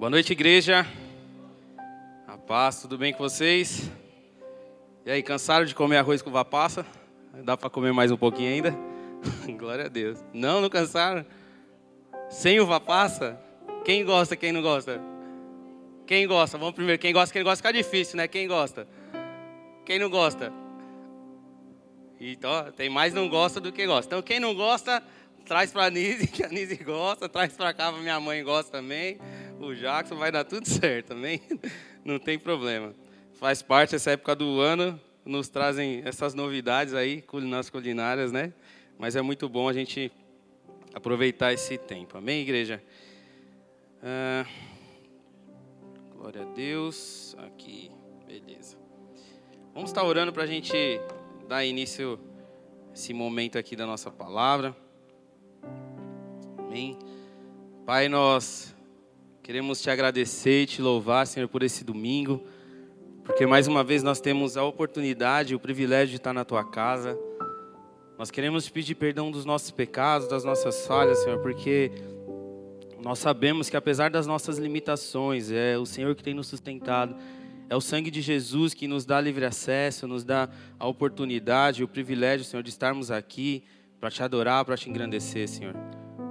Boa noite, igreja. A paz, tudo bem com vocês? E aí, cansaram de comer arroz com uva passa? Dá para comer mais um pouquinho ainda? Glória a Deus. Não, não cansaram? Sem uva passa? Quem gosta, quem não gosta? Quem gosta? Vamos primeiro. Quem gosta, quem gosta fica difícil, né? Quem gosta? Quem não gosta? Então, tem mais não gosta do que gosta. Então, quem não gosta, traz para a Nise, que a Nise gosta. Traz para cá, minha mãe gosta também o Jackson, vai dar tudo certo também. Não tem problema. Faz parte dessa época do ano, nos trazem essas novidades aí nas culinárias, né? Mas é muito bom a gente aproveitar esse tempo. Amém, igreja? Ah, glória a Deus. Aqui, beleza. Vamos estar orando para a gente dar início a esse momento aqui da nossa palavra. Amém. Pai, nós Queremos te agradecer e te louvar, Senhor, por esse domingo, porque mais uma vez nós temos a oportunidade e o privilégio de estar na tua casa. Nós queremos te pedir perdão dos nossos pecados, das nossas falhas, Senhor, porque nós sabemos que apesar das nossas limitações, é o Senhor que tem nos sustentado. É o sangue de Jesus que nos dá livre acesso, nos dá a oportunidade e o privilégio, Senhor, de estarmos aqui para te adorar, para te engrandecer, Senhor.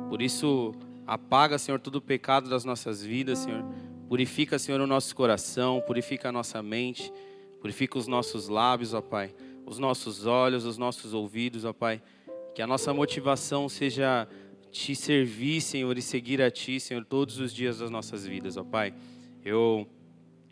Por isso, Apaga, Senhor, todo o pecado das nossas vidas, Senhor. Purifica, Senhor, o nosso coração, purifica a nossa mente, purifica os nossos lábios, ó Pai, os nossos olhos, os nossos ouvidos, ó Pai. Que a nossa motivação seja te servir, Senhor, e seguir a Ti, Senhor, todos os dias das nossas vidas, ó Pai. Eu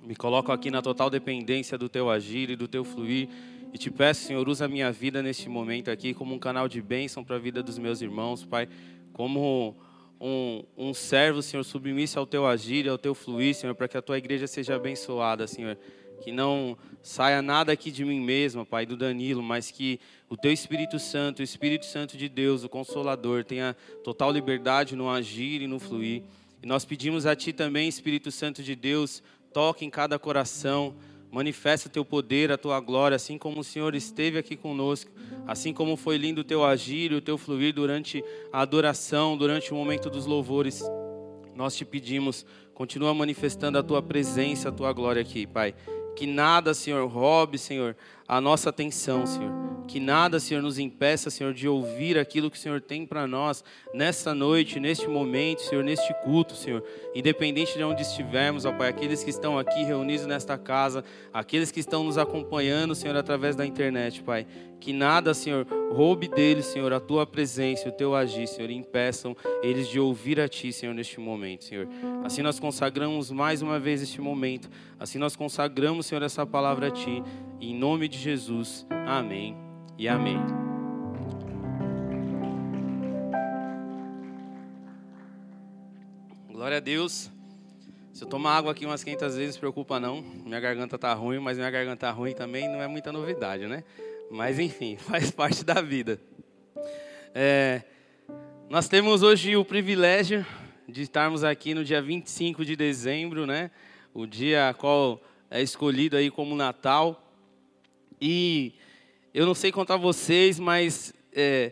me coloco aqui na total dependência do Teu agir e do Teu fluir. E te peço, Senhor, usa a minha vida neste momento aqui como um canal de bênção para a vida dos meus irmãos, Pai. Como um, um servo, Senhor, submisso ao teu agir e ao teu fluir, Senhor, para que a tua igreja seja abençoada, Senhor. Que não saia nada aqui de mim mesmo, Pai, do Danilo, mas que o teu Espírito Santo, o Espírito Santo de Deus, o Consolador, tenha total liberdade no agir e no fluir. E nós pedimos a Ti também, Espírito Santo de Deus, toque em cada coração, Manifesta teu poder, a tua glória, assim como o Senhor esteve aqui conosco, assim como foi lindo o teu agir e o teu fluir durante a adoração, durante o momento dos louvores. Nós te pedimos, continua manifestando a tua presença, a tua glória aqui, Pai. Que nada, Senhor, roube, Senhor, a nossa atenção, Senhor. Que nada, Senhor, nos impeça, Senhor, de ouvir aquilo que o Senhor tem para nós nessa noite, neste momento, Senhor, neste culto, Senhor. Independente de onde estivermos, ó Pai, aqueles que estão aqui reunidos nesta casa, aqueles que estão nos acompanhando, Senhor, através da internet, Pai. Que nada, Senhor, roube deles, Senhor, a tua presença, o teu agir, Senhor, e impeçam eles de ouvir a Ti, Senhor, neste momento, Senhor. Assim nós consagramos mais uma vez este momento. Assim nós consagramos, Senhor, essa palavra a Ti. Em nome de Jesus. Amém e amém. Glória a Deus. Se eu tomar água aqui umas 500 vezes, preocupa não. Minha garganta tá ruim, mas minha garganta ruim também não é muita novidade, né? Mas enfim, faz parte da vida. É, nós temos hoje o privilégio de estarmos aqui no dia 25 de dezembro, né? O dia qual é escolhido aí como Natal. E eu não sei contar vocês, mas é,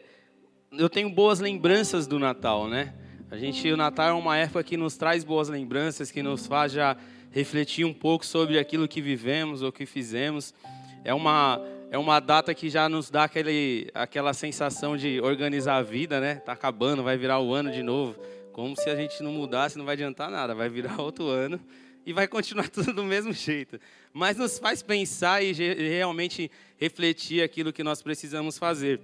eu tenho boas lembranças do Natal, né? A gente, o Natal é uma época que nos traz boas lembranças, que nos faz já refletir um pouco sobre aquilo que vivemos ou que fizemos. É uma é uma data que já nos dá aquele, aquela sensação de organizar a vida, né? Tá acabando, vai virar o ano de novo. Como se a gente não mudasse, não vai adiantar nada, vai virar outro ano e vai continuar tudo do mesmo jeito. Mas nos faz pensar e realmente refletir aquilo que nós precisamos fazer.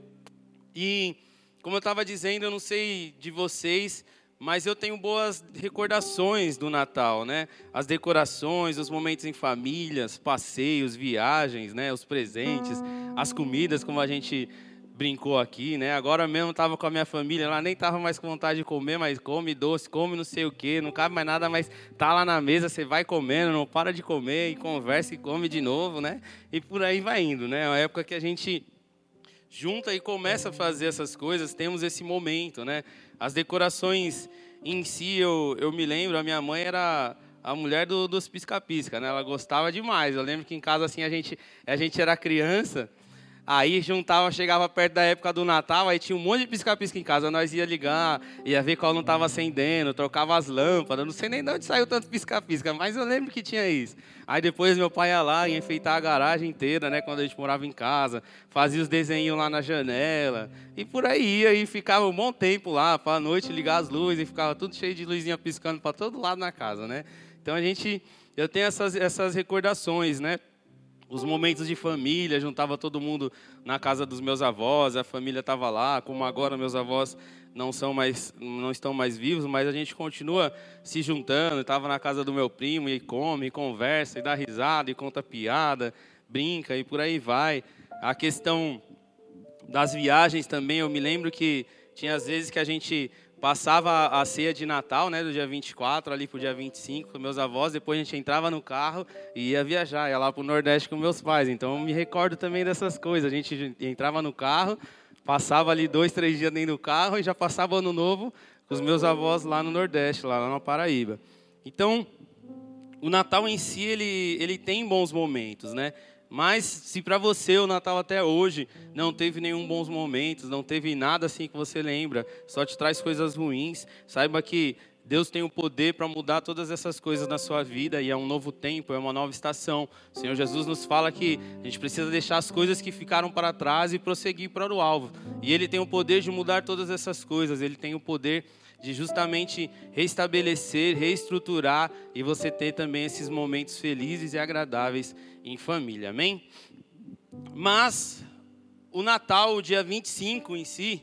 E, como eu estava dizendo, eu não sei de vocês, mas eu tenho boas recordações do Natal, né? As decorações, os momentos em famílias, passeios, viagens, né? Os presentes, as comidas, como a gente brincou aqui, né? Agora mesmo estava com a minha família, ela nem estava mais com vontade de comer, mas come doce, come não sei o quê, não cabe mais nada, mas tá lá na mesa, você vai comendo, não para de comer e conversa e come de novo, né? E por aí vai indo, né? É uma época que a gente junta e começa a fazer essas coisas, temos esse momento, né? As decorações em si, eu, eu me lembro, a minha mãe era a mulher do, dos pisca-pisca, né? Ela gostava demais. Eu lembro que em casa assim a gente a gente era criança Aí juntava, chegava perto da época do Natal, aí tinha um monte de pisca-pisca em casa. Nós ia ligar, ia ver qual não estava acendendo, trocava as lâmpadas. Não sei nem de onde saiu tanto pisca-pisca, mas eu lembro que tinha isso. Aí depois meu pai ia lá e enfeitar a garagem inteira, né? Quando a gente morava em casa, fazia os desenhos lá na janela. E por aí ia e ficava um bom tempo lá, para a noite ligar as luzes e ficava tudo cheio de luzinha piscando para todo lado na casa, né? Então a gente, eu tenho essas, essas recordações, né? Os momentos de família, juntava todo mundo na casa dos meus avós, a família estava lá, como agora meus avós não são mais, não estão mais vivos, mas a gente continua se juntando, estava na casa do meu primo e come, e conversa, e dá risada, e conta piada, brinca e por aí vai. A questão das viagens também, eu me lembro que tinha às vezes que a gente passava a ceia de Natal, né, do dia 24 ali para o dia 25 com meus avós, depois a gente entrava no carro e ia viajar, ia lá para o Nordeste com meus pais. Então me recordo também dessas coisas. A gente entrava no carro, passava ali dois, três dias dentro do carro e já passava ano novo com os meus avós lá no Nordeste, lá na Paraíba. Então, o Natal em si, ele, ele tem bons momentos, né? Mas se para você o Natal até hoje não teve nenhum bons momentos, não teve nada assim que você lembra, só te traz coisas ruins, saiba que Deus tem o poder para mudar todas essas coisas na sua vida e é um novo tempo, é uma nova estação. O Senhor Jesus nos fala que a gente precisa deixar as coisas que ficaram para trás e prosseguir para o alvo. E Ele tem o poder de mudar todas essas coisas, Ele tem o poder de justamente restabelecer, reestruturar e você ter também esses momentos felizes e agradáveis em família. Amém? Mas o Natal, o dia 25 em si,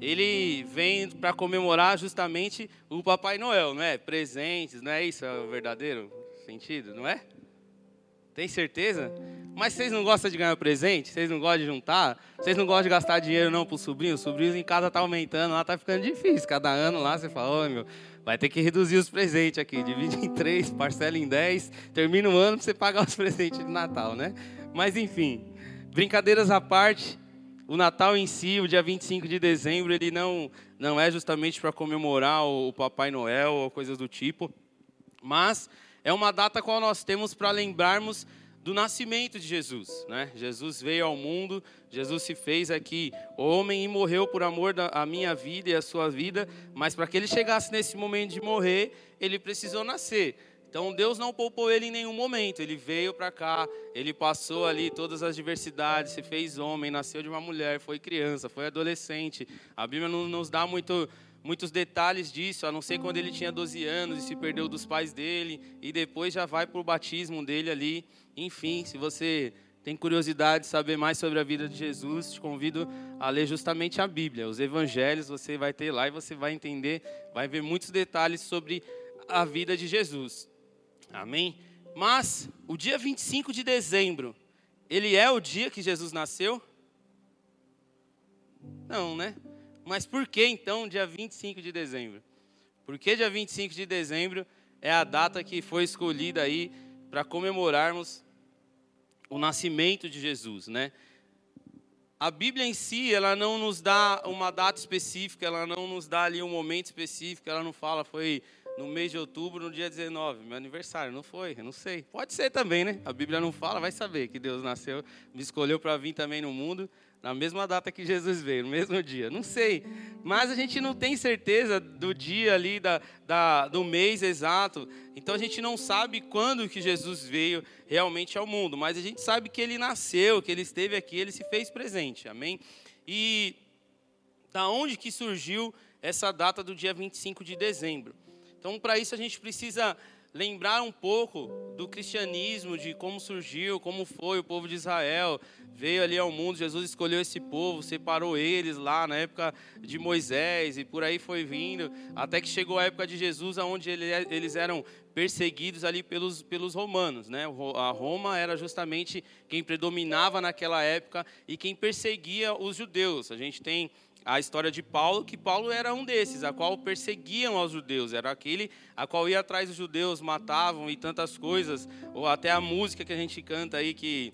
ele vem para comemorar justamente o Papai Noel, não é? Presentes, não é isso é o verdadeiro sentido, não é? Tem certeza? Mas vocês não gostam de ganhar presente? Vocês não gostam de juntar? Vocês não gostam de gastar dinheiro não para os sobrinhos? Os sobrinhos em casa tá aumentando, lá tá ficando difícil. Cada ano lá você fala, ô meu, vai ter que reduzir os presentes aqui. Divide em três, parcela em dez, termina o ano para você pagar os presentes de Natal, né? Mas enfim, brincadeiras à parte, o Natal em si, o dia 25 de dezembro, ele não, não é justamente para comemorar o Papai Noel ou coisas do tipo, mas é uma data qual nós temos para lembrarmos do nascimento de Jesus. Né? Jesus veio ao mundo, Jesus se fez aqui homem e morreu por amor da minha vida e a sua vida, mas para que ele chegasse nesse momento de morrer, ele precisou nascer. Então Deus não poupou ele em nenhum momento. Ele veio para cá, ele passou ali todas as diversidades, se fez homem, nasceu de uma mulher, foi criança, foi adolescente. A Bíblia não nos dá muito muitos detalhes disso, a não ser quando ele tinha 12 anos e se perdeu dos pais dele, e depois já vai para o batismo dele ali. Enfim, se você tem curiosidade de saber mais sobre a vida de Jesus, te convido a ler justamente a Bíblia. Os evangelhos você vai ter lá e você vai entender, vai ver muitos detalhes sobre a vida de Jesus. Amém? Mas o dia 25 de dezembro, ele é o dia que Jesus nasceu? Não, né? Mas por que então dia 25 de dezembro? Por que dia 25 de dezembro é a data que foi escolhida aí para comemorarmos o nascimento de Jesus, né? A Bíblia em si, ela não nos dá uma data específica, ela não nos dá ali um momento específico, ela não fala foi no mês de outubro, no dia 19, meu aniversário, não foi, eu não sei. Pode ser também, né? A Bíblia não fala, vai saber que Deus nasceu, me escolheu para vir também no mundo, na mesma data que Jesus veio, no mesmo dia. Não sei. Mas a gente não tem certeza do dia ali, da, da, do mês exato. Então a gente não sabe quando que Jesus veio realmente ao mundo. Mas a gente sabe que ele nasceu, que ele esteve aqui, ele se fez presente. Amém? E da onde que surgiu essa data do dia 25 de dezembro? Então, para isso, a gente precisa lembrar um pouco do cristianismo, de como surgiu, como foi o povo de Israel, veio ali ao mundo, Jesus escolheu esse povo, separou eles lá na época de Moisés e por aí foi vindo, até que chegou a época de Jesus, onde eles eram perseguidos ali pelos, pelos romanos, né? A Roma era justamente quem predominava naquela época e quem perseguia os judeus. A gente tem a história de Paulo, que Paulo era um desses, a qual perseguiam aos judeus, era aquele a qual ia atrás dos judeus, matavam e tantas coisas, ou até a música que a gente canta aí que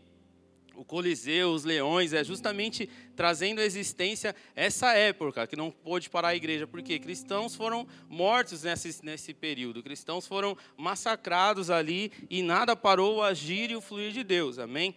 o Coliseu, os leões, é justamente trazendo à existência essa época que não pôde parar a igreja, porque cristãos foram mortos nesse, nesse período, cristãos foram massacrados ali e nada parou o agir e o fluir de Deus, amém?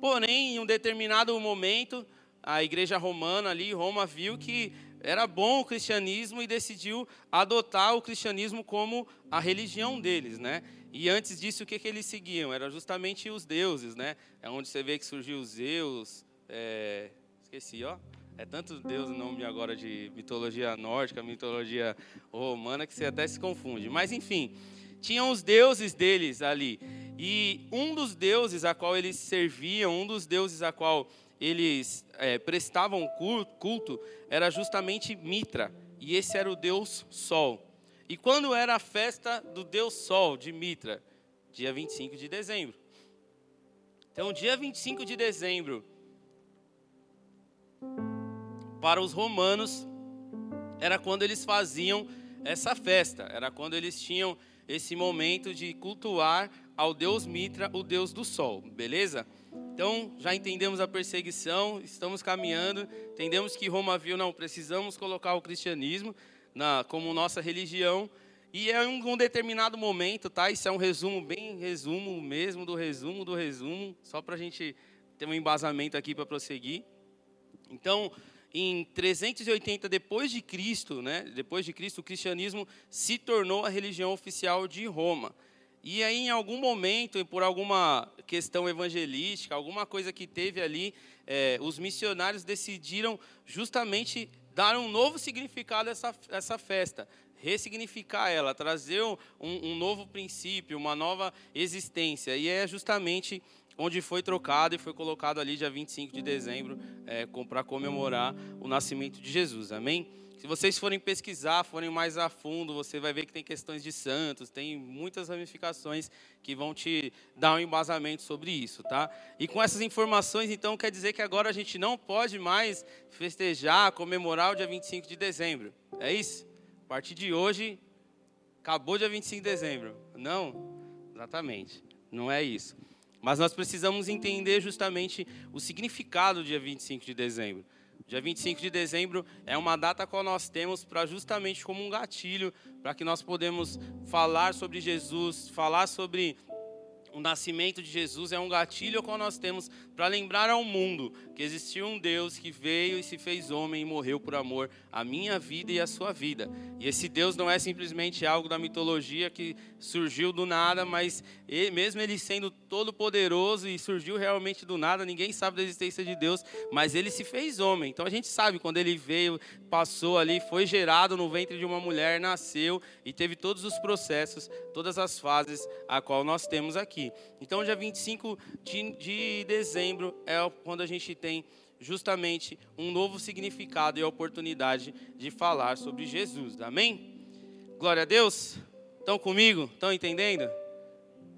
Porém, em um determinado momento, a igreja romana ali, Roma, viu que era bom o cristianismo e decidiu adotar o cristianismo como a religião deles, né? E antes disso, o que, que eles seguiam? Era justamente os deuses, né? É onde você vê que surgiu Zeus, é... esqueci, ó. É tanto Deus o nome agora de mitologia nórdica, mitologia romana, que você até se confunde. Mas, enfim, tinham os deuses deles ali. E um dos deuses a qual eles serviam, um dos deuses a qual eles é, prestavam culto, era justamente Mitra. E esse era o deus Sol. E quando era a festa do deus Sol, de Mitra? Dia 25 de dezembro. Então, dia 25 de dezembro, para os romanos, era quando eles faziam essa festa, era quando eles tinham esse momento de cultuar ao deus Mitra, o deus do sol, beleza? Então, já entendemos a perseguição, estamos caminhando, entendemos que Roma viu, não, precisamos colocar o cristianismo na, como nossa religião, e é em um determinado momento, tá? Isso é um resumo, bem resumo mesmo do resumo do resumo, só para a gente ter um embasamento aqui para prosseguir. Então, em 380 depois de Cristo, né? Depois de Cristo, o cristianismo se tornou a religião oficial de Roma. E aí, em algum momento, por alguma questão evangelística, alguma coisa que teve ali, é, os missionários decidiram justamente dar um novo significado a essa, essa festa, ressignificar ela, trazer um, um novo princípio, uma nova existência. E é justamente onde foi trocado e foi colocado ali dia 25 de dezembro é, para comemorar o nascimento de Jesus. Amém? Se vocês forem pesquisar, forem mais a fundo, você vai ver que tem questões de santos, tem muitas ramificações que vão te dar um embasamento sobre isso, tá? E com essas informações, então, quer dizer que agora a gente não pode mais festejar, comemorar o dia 25 de dezembro. É isso? A partir de hoje, acabou dia 25 de dezembro. Não? Exatamente. Não é isso. Mas nós precisamos entender justamente o significado do dia 25 de dezembro. Dia 25 de dezembro é uma data que nós temos para justamente como um gatilho para que nós podemos falar sobre Jesus, falar sobre o nascimento de Jesus é um gatilho que nós temos para lembrar ao mundo que existiu um Deus que veio e se fez homem e morreu por amor à minha vida e à sua vida. E esse Deus não é simplesmente algo da mitologia que surgiu do nada, mas ele, mesmo ele sendo todo poderoso e surgiu realmente do nada, ninguém sabe da existência de Deus, mas ele se fez homem. Então a gente sabe quando ele veio, passou ali, foi gerado no ventre de uma mulher, nasceu e teve todos os processos, todas as fases a qual nós temos aqui. Então, dia 25 de, de dezembro é quando a gente tem justamente um novo significado e a oportunidade de falar sobre Jesus. Amém? Glória a Deus. Estão comigo? Estão entendendo?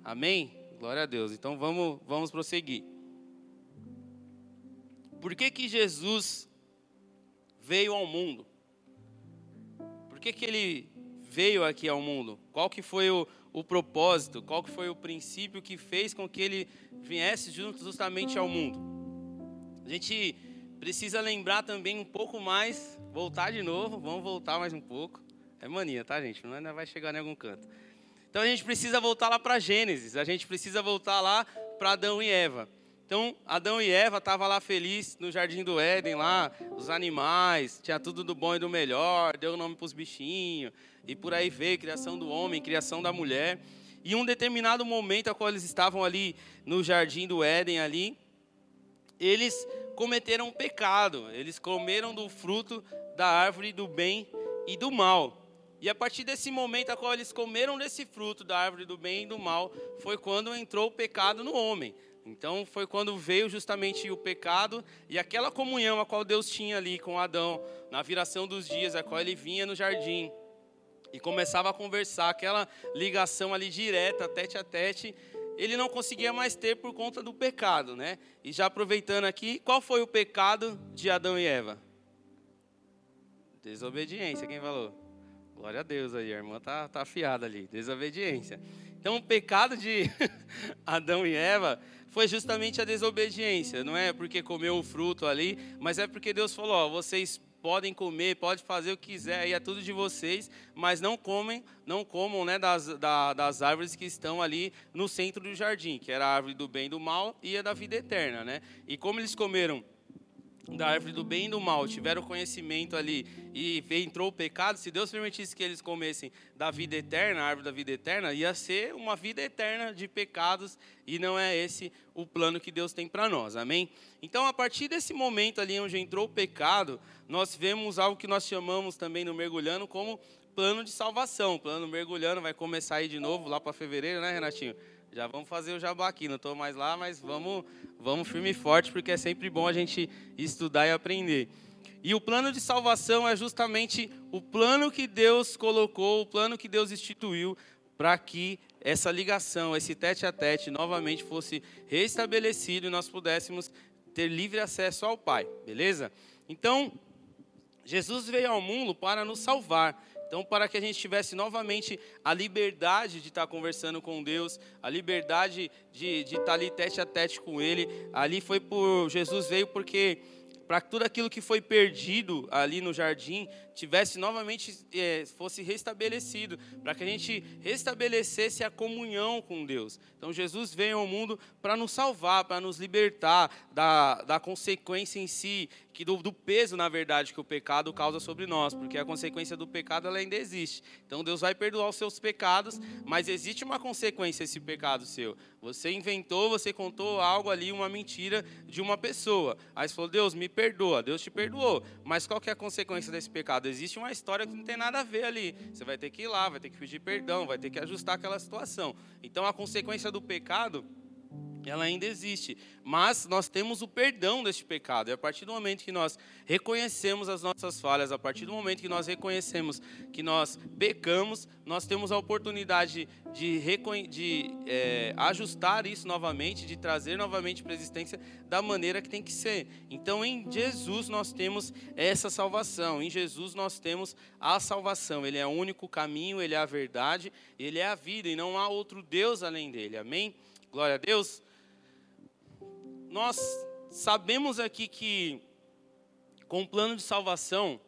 Amém? Glória a Deus. Então vamos, vamos prosseguir. Por que, que Jesus veio ao mundo? Por que, que ele veio aqui ao mundo? Qual que foi o, o propósito, qual que foi o princípio que fez com que ele viesse justamente ao mundo. A gente precisa lembrar também um pouco mais, voltar de novo, vamos voltar mais um pouco. É mania, tá, gente? Não é, vai chegar em algum canto. Então a gente precisa voltar lá para Gênesis, a gente precisa voltar lá para Adão e Eva. Então, Adão e Eva estavam lá felizes no jardim do Éden, lá, os animais, tinha tudo do bom e do melhor, deu nome para os bichinhos, e por aí veio criação do homem, criação da mulher. E um determinado momento, a qual eles estavam ali no jardim do Éden ali, eles cometeram um pecado. Eles comeram do fruto da árvore do bem e do mal. E a partir desse momento a qual eles comeram desse fruto da árvore do bem e do mal, foi quando entrou o pecado no homem. Então foi quando veio justamente o pecado e aquela comunhão a qual Deus tinha ali com Adão, na viração dos dias, a qual ele vinha no jardim e começava a conversar, aquela ligação ali direta, tete a tete, ele não conseguia mais ter por conta do pecado, né? E já aproveitando aqui, qual foi o pecado de Adão e Eva? Desobediência, quem falou? Glória a Deus aí, a irmã tá, tá afiada ali, desobediência. Então o pecado de Adão e Eva foi justamente a desobediência, não é porque comeu o fruto ali, mas é porque Deus falou, ó, vocês podem comer, pode fazer o que quiser, aí é tudo de vocês, mas não comem, não comam né, das, da, das árvores que estão ali no centro do jardim, que era a árvore do bem e do mal e a da vida eterna. Né? E como eles comeram da árvore do bem e do mal, tiveram conhecimento ali e entrou o pecado, se Deus permitisse que eles comessem da vida eterna, a árvore da vida eterna, ia ser uma vida eterna de pecados e não é esse o plano que Deus tem para nós, amém? Então, a partir desse momento ali onde entrou o pecado, nós vemos algo que nós chamamos também no Mergulhando como plano de salvação. Plano Mergulhando vai começar aí de novo lá para fevereiro, né, Renatinho? Já vamos fazer o jabá aqui, não estou mais lá, mas vamos, vamos firme e forte, porque é sempre bom a gente estudar e aprender. E o plano de salvação é justamente o plano que Deus colocou, o plano que Deus instituiu para que essa ligação, esse tete a tete, novamente fosse restabelecido e nós pudéssemos ter livre acesso ao Pai, beleza? Então, Jesus veio ao mundo para nos salvar. Então, para que a gente tivesse novamente a liberdade de estar conversando com Deus, a liberdade de, de estar ali tete a tete com Ele, ali foi por. Jesus veio porque para que tudo aquilo que foi perdido ali no jardim tivesse novamente é, fosse restabelecido, para que a gente restabelecesse a comunhão com Deus. Então Jesus veio ao mundo para nos salvar, para nos libertar da, da consequência em si, que do, do, peso, na verdade, que o pecado causa sobre nós, porque a consequência do pecado ela ainda existe. Então Deus vai perdoar os seus pecados, mas existe uma consequência esse pecado seu. Você inventou, você contou algo ali, uma mentira de uma pessoa. Aí você falou, Deus, me perdoa. Deus te perdoou. Mas qual que é a consequência desse pecado? Existe uma história que não tem nada a ver ali. Você vai ter que ir lá, vai ter que pedir perdão, vai ter que ajustar aquela situação. Então a consequência do pecado ela ainda existe. Mas nós temos o perdão deste pecado. E a partir do momento que nós reconhecemos as nossas falhas, a partir do momento que nós reconhecemos que nós pecamos, nós temos a oportunidade de, de é, ajustar isso novamente, de trazer novamente para a existência da maneira que tem que ser. Então, em Jesus nós temos essa salvação. Em Jesus nós temos a salvação. Ele é o único caminho, ele é a verdade, ele é a vida e não há outro Deus além dele. Amém? Glória a Deus nós sabemos aqui que, com o plano de salvação,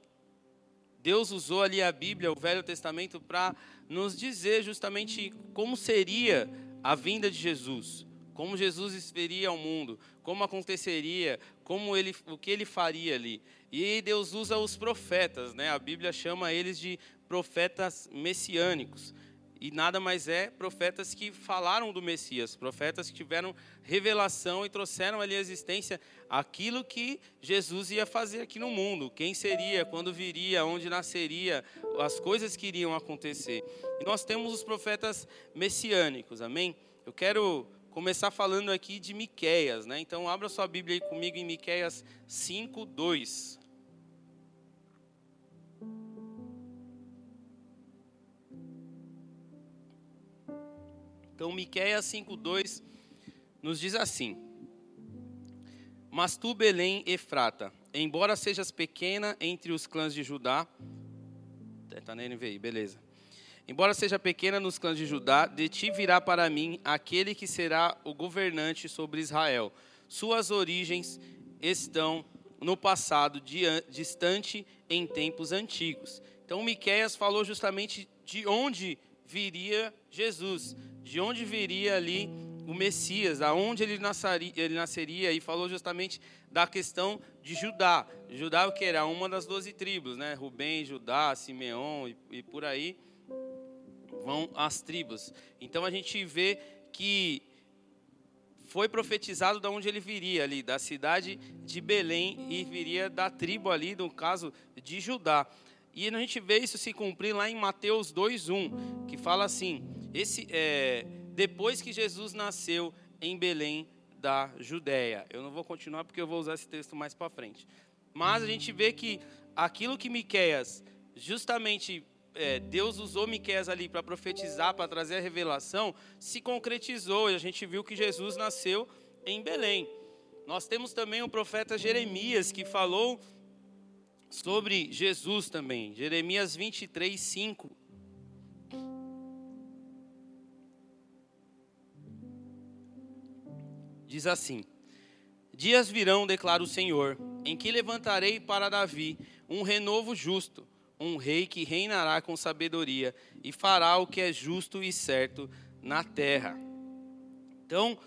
Deus usou ali a Bíblia, o Velho Testamento, para nos dizer justamente como seria a vinda de Jesus, como Jesus veria ao mundo, como aconteceria, como ele, o que ele faria ali. E Deus usa os profetas, né? A Bíblia chama eles de profetas messiânicos e nada mais é profetas que falaram do Messias, profetas que tiveram revelação e trouxeram ali à existência aquilo que Jesus ia fazer aqui no mundo, quem seria, quando viria, onde nasceria, as coisas que iriam acontecer. E nós temos os profetas messiânicos, amém? Eu quero começar falando aqui de Miqueias, né? Então abra sua Bíblia aí comigo em Miqueias 5, 2. Então, Miqueias 5:2 nos diz assim: Mas tu, Belém, Efrata, embora sejas pequena entre os clãs de Judá, está na NVI, beleza. Embora seja pequena nos clãs de Judá, de ti virá para mim aquele que será o governante sobre Israel. Suas origens estão no passado, distante em tempos antigos. Então, Miqueias falou justamente de onde viria Jesus de onde viria ali o Messias, aonde ele nasceria, ele nasceria, e falou justamente da questão de Judá. Judá que era uma das doze tribos, né? Rubem, Judá, Simeão e, e por aí vão as tribos. Então a gente vê que foi profetizado de onde ele viria ali, da cidade de Belém e viria da tribo ali, no caso de Judá. E a gente vê isso se cumprir lá em Mateus 2:1, que fala assim: esse, é, depois que Jesus nasceu em Belém da Judéia. Eu não vou continuar porque eu vou usar esse texto mais para frente. Mas a gente vê que aquilo que Miqueias, justamente é, Deus usou Miqueias ali para profetizar, para trazer a revelação, se concretizou. E a gente viu que Jesus nasceu em Belém. Nós temos também o profeta Jeremias, que falou sobre Jesus também. Jeremias 23, 5. Diz assim: Dias virão, declara o Senhor, em que levantarei para Davi um renovo justo, um rei que reinará com sabedoria e fará o que é justo e certo na terra. Então,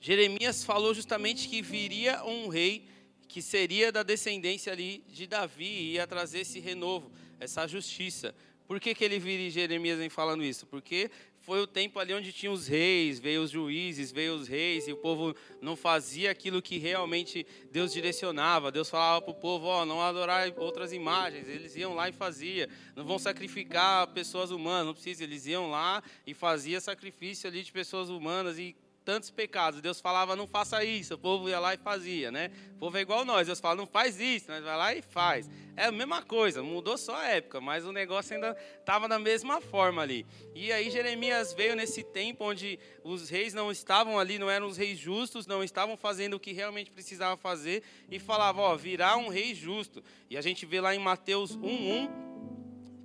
Jeremias falou justamente que viria um rei que seria da descendência ali de Davi e ia trazer esse renovo, essa justiça. Por que, que ele vira Jeremias vem falando isso? Porque foi o tempo ali onde tinha os reis, veio os juízes, veio os reis, e o povo não fazia aquilo que realmente Deus direcionava. Deus falava para o povo, ó, oh, não adorar outras imagens. Eles iam lá e fazia. Não vão sacrificar pessoas humanas, não precisa. Eles iam lá e fazia sacrifício ali de pessoas humanas e tantos pecados. Deus falava, não faça isso. O povo ia lá e fazia, né? O povo é igual nós. Deus fala, não faz isso. Nós vai lá e faz. É a mesma coisa, mudou só a época, mas o negócio ainda estava da mesma forma ali. E aí Jeremias veio nesse tempo onde os reis não estavam ali, não eram os reis justos, não estavam fazendo o que realmente precisava fazer e falava, ó, virá um rei justo. E a gente vê lá em Mateus 1:1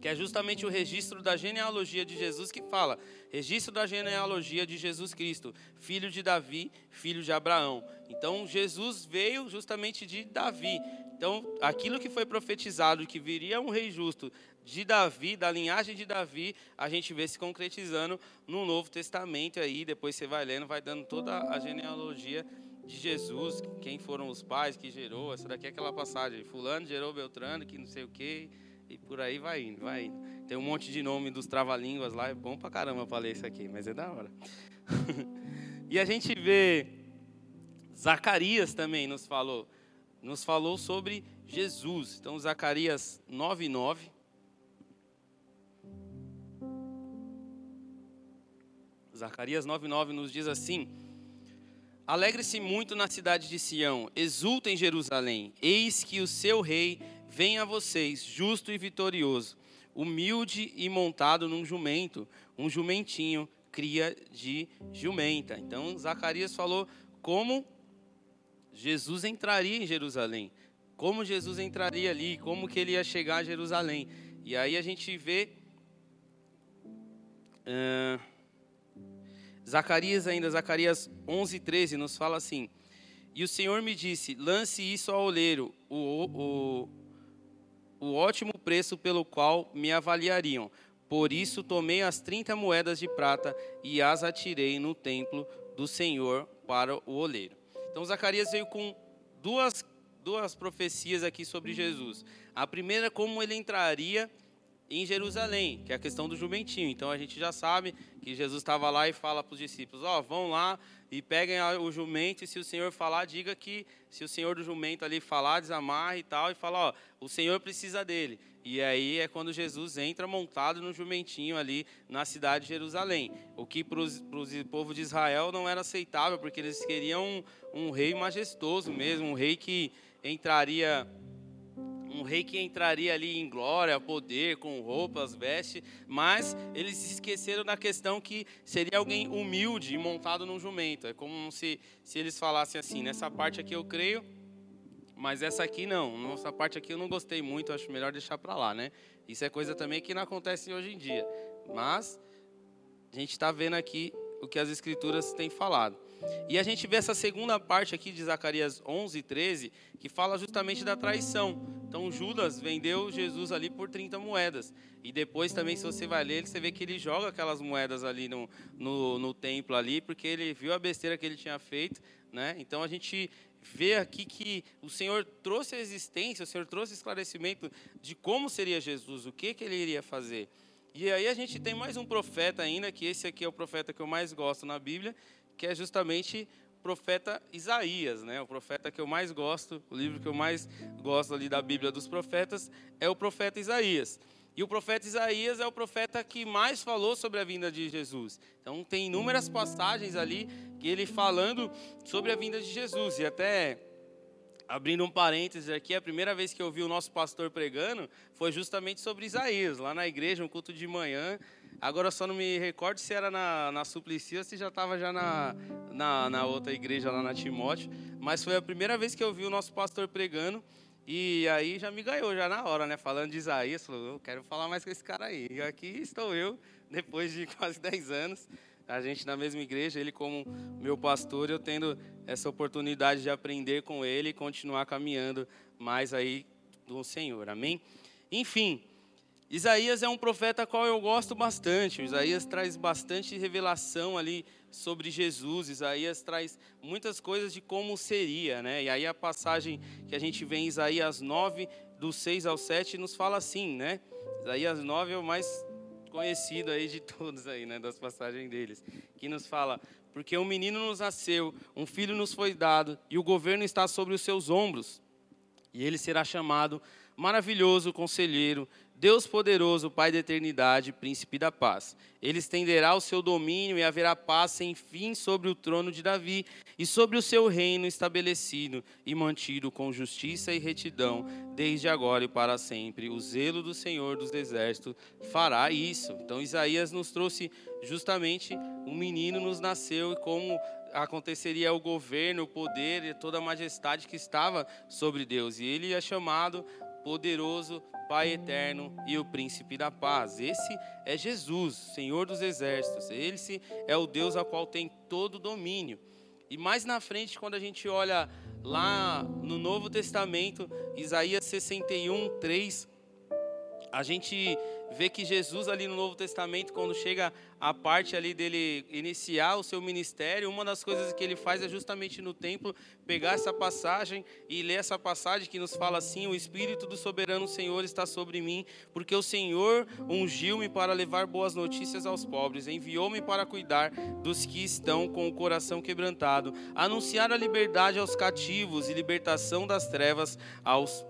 que é justamente o registro da genealogia de Jesus que fala: registro da genealogia de Jesus Cristo, filho de Davi, filho de Abraão. Então, Jesus veio justamente de Davi. Então, aquilo que foi profetizado, que viria um rei justo de Davi, da linhagem de Davi, a gente vê se concretizando no Novo Testamento aí, depois você vai lendo, vai dando toda a genealogia de Jesus, quem foram os pais que gerou, essa daqui é aquela passagem, fulano gerou Beltrano, que não sei o quê, e por aí vai indo, vai indo. Tem um monte de nome dos trava-línguas lá, é bom pra caramba pra ler isso aqui, mas é da hora. e a gente vê Zacarias também nos falou, nos falou sobre Jesus. Então Zacarias 9:9 Zacarias 9:9 nos diz assim: Alegre-se muito na cidade de Sião, exulta em Jerusalém. Eis que o seu rei vem a vocês, justo e vitorioso, humilde e montado num jumento, um jumentinho, cria de jumenta. Então, Zacarias falou como Jesus entraria em Jerusalém, como Jesus entraria ali, como que ele ia chegar a Jerusalém. E aí a gente vê uh, Zacarias ainda, Zacarias 11, 13, nos fala assim, e o Senhor me disse, lance isso ao oleiro, o, o o ótimo preço pelo qual me avaliariam. Por isso tomei as 30 moedas de prata e as atirei no templo do Senhor para o oleiro. Então Zacarias veio com duas, duas profecias aqui sobre Jesus. A primeira, como ele entraria em Jerusalém, que é a questão do jumentinho. Então a gente já sabe que Jesus estava lá e fala para os discípulos: Ó, oh, vão lá e peguem o jumento, e se o Senhor falar, diga que, se o Senhor do jumento ali falar, desamarre e tal, e fala: Ó, o Senhor precisa dele. E aí é quando Jesus entra montado no jumentinho ali na cidade de Jerusalém. O que para o povo de Israel não era aceitável, porque eles queriam um, um rei majestoso mesmo, um rei que entraria um rei que entraria ali em glória, poder, com roupas, vestes, mas eles se esqueceram da questão que seria alguém humilde e montado num jumento. É como se, se eles falassem assim: nessa parte aqui eu creio, mas essa aqui não. Essa parte aqui eu não gostei muito, acho melhor deixar para lá, né? Isso é coisa também que não acontece hoje em dia. Mas a gente está vendo aqui o que as escrituras têm falado. E a gente vê essa segunda parte aqui de Zacarias 11, 13, que fala justamente da traição. Então Judas vendeu Jesus ali por 30 moedas. E depois também, se você vai ler, você vê que ele joga aquelas moedas ali no, no, no templo ali, porque ele viu a besteira que ele tinha feito. Né? Então a gente vê aqui que o Senhor trouxe a existência, o Senhor trouxe esclarecimento de como seria Jesus, o que, que ele iria fazer. E aí a gente tem mais um profeta ainda, que esse aqui é o profeta que eu mais gosto na Bíblia, que é justamente profeta Isaías, né? O profeta que eu mais gosto, o livro que eu mais gosto ali da Bíblia dos profetas é o profeta Isaías. E o profeta Isaías é o profeta que mais falou sobre a vinda de Jesus. Então tem inúmeras passagens ali que ele falando sobre a vinda de Jesus. E até abrindo um parênteses aqui, a primeira vez que eu vi o nosso pastor pregando foi justamente sobre Isaías, lá na igreja, um culto de manhã. Agora eu só não me recordo se era na, na Suplicia ou se já estava já na, na, na, outra igreja lá na Timóteo. Mas foi a primeira vez que eu vi o nosso pastor pregando. E aí já me ganhou já na hora, né? Falando de Isaías, falou, eu quero falar mais com esse cara aí. E aqui estou eu, depois de quase 10 anos, a gente na mesma igreja, ele como meu pastor, eu tendo essa oportunidade de aprender com ele e continuar caminhando mais aí do Senhor. Amém? Enfim, Isaías é um profeta qual eu gosto bastante. O Isaías traz bastante revelação ali sobre Jesus. Isaías traz muitas coisas de como seria, né? E aí a passagem que a gente vê em Isaías 9, do 6 ao 7, nos fala assim, né? Isaías 9 é o mais conhecido aí de todos aí, né, das passagens deles, que nos fala: "Porque um menino nos nasceu, um filho nos foi dado, e o governo está sobre os seus ombros, e ele será chamado maravilhoso conselheiro, Deus poderoso, Pai da eternidade, príncipe da paz. Ele estenderá o seu domínio e haverá paz sem fim sobre o trono de Davi e sobre o seu reino estabelecido e mantido com justiça e retidão, desde agora e para sempre. O zelo do Senhor dos exércitos fará isso. Então Isaías nos trouxe justamente um menino nos nasceu e como aconteceria o governo, o poder e toda a majestade que estava sobre Deus. E ele é chamado poderoso, Pai eterno e o príncipe da paz. Esse é Jesus, Senhor dos exércitos. Esse é o Deus a qual tem todo o domínio. E mais na frente, quando a gente olha lá no Novo Testamento, Isaías 61, 3, a gente vê que Jesus ali no Novo Testamento, quando chega a parte ali dele iniciar o seu ministério, uma das coisas que ele faz é justamente no templo pegar essa passagem e ler essa passagem que nos fala assim: "O espírito do soberano Senhor está sobre mim, porque o Senhor ungiu-me para levar boas notícias aos pobres, enviou-me para cuidar dos que estão com o coração quebrantado, anunciar a liberdade aos cativos e libertação das trevas aos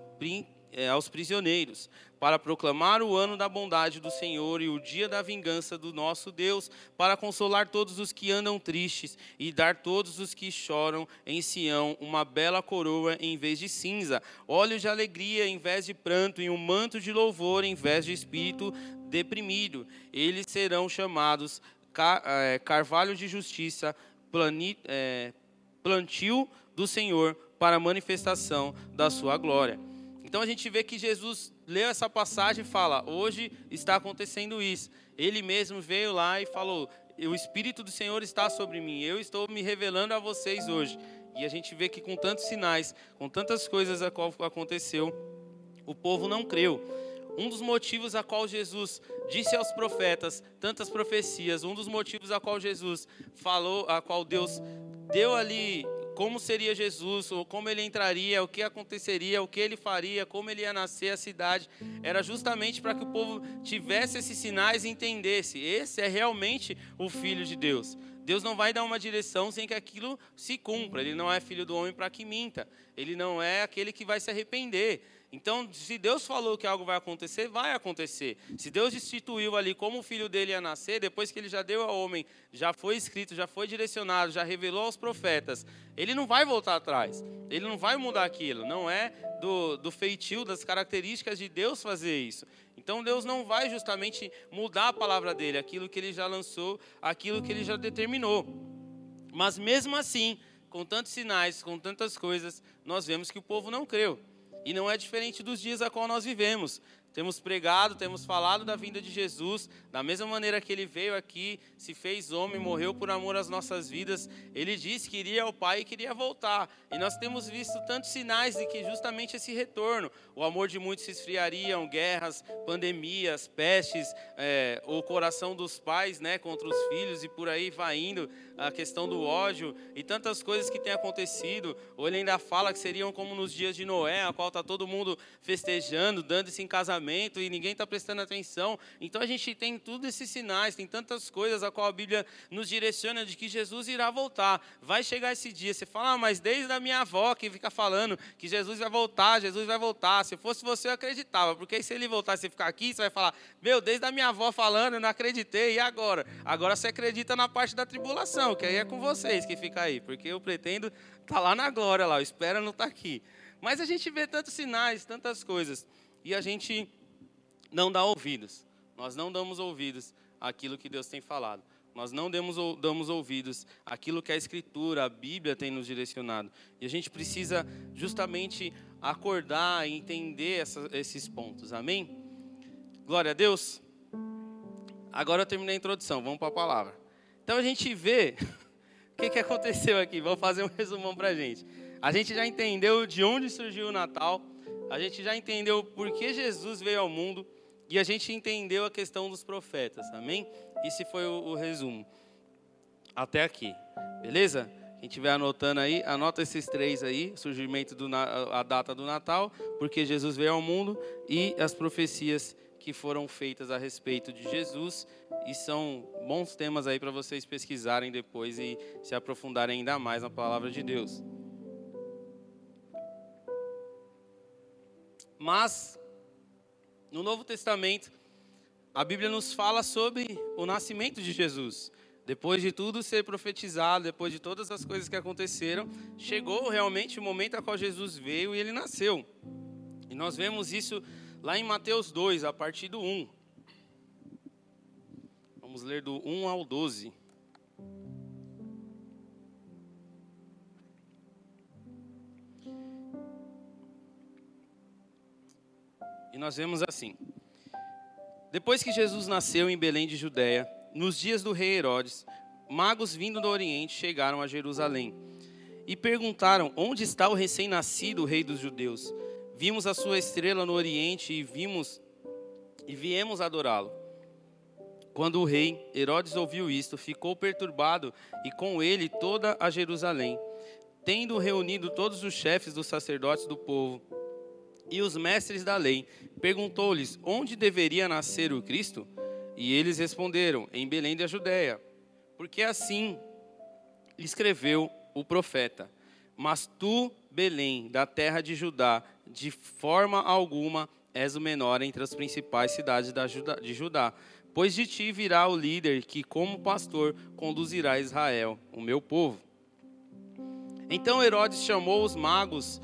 eh, aos prisioneiros, para proclamar o ano da bondade do Senhor e o dia da vingança do nosso Deus, para consolar todos os que andam tristes e dar todos os que choram em Sião uma bela coroa em vez de cinza, olhos de alegria em vez de pranto e um manto de louvor em vez de espírito deprimido. Eles serão chamados eh, carvalho de justiça, eh, plantio do Senhor para manifestação da sua glória. Então a gente vê que Jesus leu essa passagem e fala: hoje está acontecendo isso. Ele mesmo veio lá e falou: o Espírito do Senhor está sobre mim, eu estou me revelando a vocês hoje. E a gente vê que com tantos sinais, com tantas coisas a qual aconteceu, o povo não creu. Um dos motivos a qual Jesus disse aos profetas tantas profecias, um dos motivos a qual Jesus falou, a qual Deus deu ali como seria Jesus, ou como ele entraria, o que aconteceria, o que ele faria, como ele ia nascer a cidade, era justamente para que o povo tivesse esses sinais e entendesse: esse é realmente o Filho de Deus. Deus não vai dar uma direção sem que aquilo se cumpra. Ele não é filho do homem para que minta. Ele não é aquele que vai se arrepender. Então, se Deus falou que algo vai acontecer, vai acontecer. Se Deus instituiu ali como o filho dele ia nascer, depois que ele já deu ao homem, já foi escrito, já foi direcionado, já revelou aos profetas, ele não vai voltar atrás. Ele não vai mudar aquilo. Não é do, do feitio, das características de Deus fazer isso. Então, Deus não vai justamente mudar a palavra dele, aquilo que ele já lançou, aquilo que ele já determinou. Mas mesmo assim, com tantos sinais, com tantas coisas, nós vemos que o povo não creu. E não é diferente dos dias a qual nós vivemos. Temos pregado, temos falado da vinda de Jesus, da mesma maneira que ele veio aqui, se fez homem, morreu por amor às nossas vidas. Ele disse que iria ao Pai e queria voltar. E nós temos visto tantos sinais de que justamente esse retorno, o amor de muitos se esfriariam, guerras, pandemias, pestes, é, o coração dos pais né, contra os filhos e por aí vai indo a questão do ódio e tantas coisas que têm acontecido. Ou ele ainda fala que seriam como nos dias de Noé, a qual está todo mundo festejando, dando-se em casamento e ninguém está prestando atenção. Então a gente tem todos esses sinais, tem tantas coisas a qual a Bíblia nos direciona de que Jesus irá voltar. Vai chegar esse dia. Você fala, ah, mas desde a minha avó que fica falando que Jesus vai voltar, Jesus vai voltar. Se fosse você, eu acreditava. Porque se ele voltar você ficar aqui, você vai falar, meu, desde a minha avó falando, eu não acreditei. E agora? Agora você acredita na parte da tribulação que aí é com vocês que fica aí, porque eu pretendo estar tá lá na glória lá, espera não estar tá aqui. Mas a gente vê tantos sinais, tantas coisas, e a gente não dá ouvidos. Nós não damos ouvidos àquilo que Deus tem falado. Nós não damos, damos ouvidos àquilo que a Escritura, a Bíblia tem nos direcionado. E a gente precisa justamente acordar e entender essa, esses pontos. Amém? Glória a Deus. Agora eu terminei a introdução, vamos para a palavra. Então a gente vê o que, que aconteceu aqui. Vou fazer um resumão para a gente. A gente já entendeu de onde surgiu o Natal. A gente já entendeu por que Jesus veio ao mundo e a gente entendeu a questão dos profetas, amém? Esse foi o, o resumo. Até aqui, beleza? Quem estiver anotando aí, anota esses três aí: surgimento do a data do Natal, porque Jesus veio ao mundo e as profecias que foram feitas a respeito de Jesus e são bons temas aí para vocês pesquisarem depois e se aprofundarem ainda mais na palavra de Deus. Mas no Novo Testamento a Bíblia nos fala sobre o nascimento de Jesus. Depois de tudo ser profetizado, depois de todas as coisas que aconteceram, chegou realmente o momento a qual Jesus veio e ele nasceu. E nós vemos isso lá em Mateus 2, a partir do 1. Vamos ler do 1 ao 12. E nós vemos assim: Depois que Jesus nasceu em Belém de Judéia, nos dias do rei Herodes, magos vindo do Oriente chegaram a Jerusalém e perguntaram: Onde está o recém-nascido rei dos judeus? Vimos a sua estrela no Oriente e vimos e viemos adorá-lo. Quando o rei Herodes ouviu isto, ficou perturbado e com ele toda a Jerusalém. Tendo reunido todos os chefes dos sacerdotes do povo e os mestres da lei, perguntou-lhes onde deveria nascer o Cristo. E eles responderam: Em Belém da Judéia, porque assim escreveu o profeta. Mas tu, Belém, da terra de Judá, de forma alguma és o menor entre as principais cidades de Judá, pois de ti virá o líder que, como pastor, conduzirá Israel, o meu povo. Então Herodes chamou os magos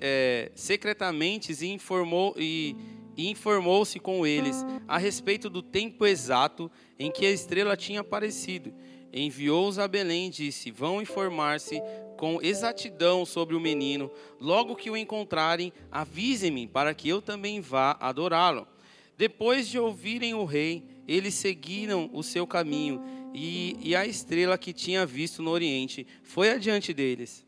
é, secretamente e informou e e informou-se com eles a respeito do tempo exato em que a estrela tinha aparecido. Enviou-os a Belém e disse: Vão informar-se com exatidão sobre o menino. Logo que o encontrarem, avisem-me para que eu também vá adorá-lo. Depois de ouvirem o rei, eles seguiram o seu caminho e, e a estrela que tinha visto no oriente foi adiante deles,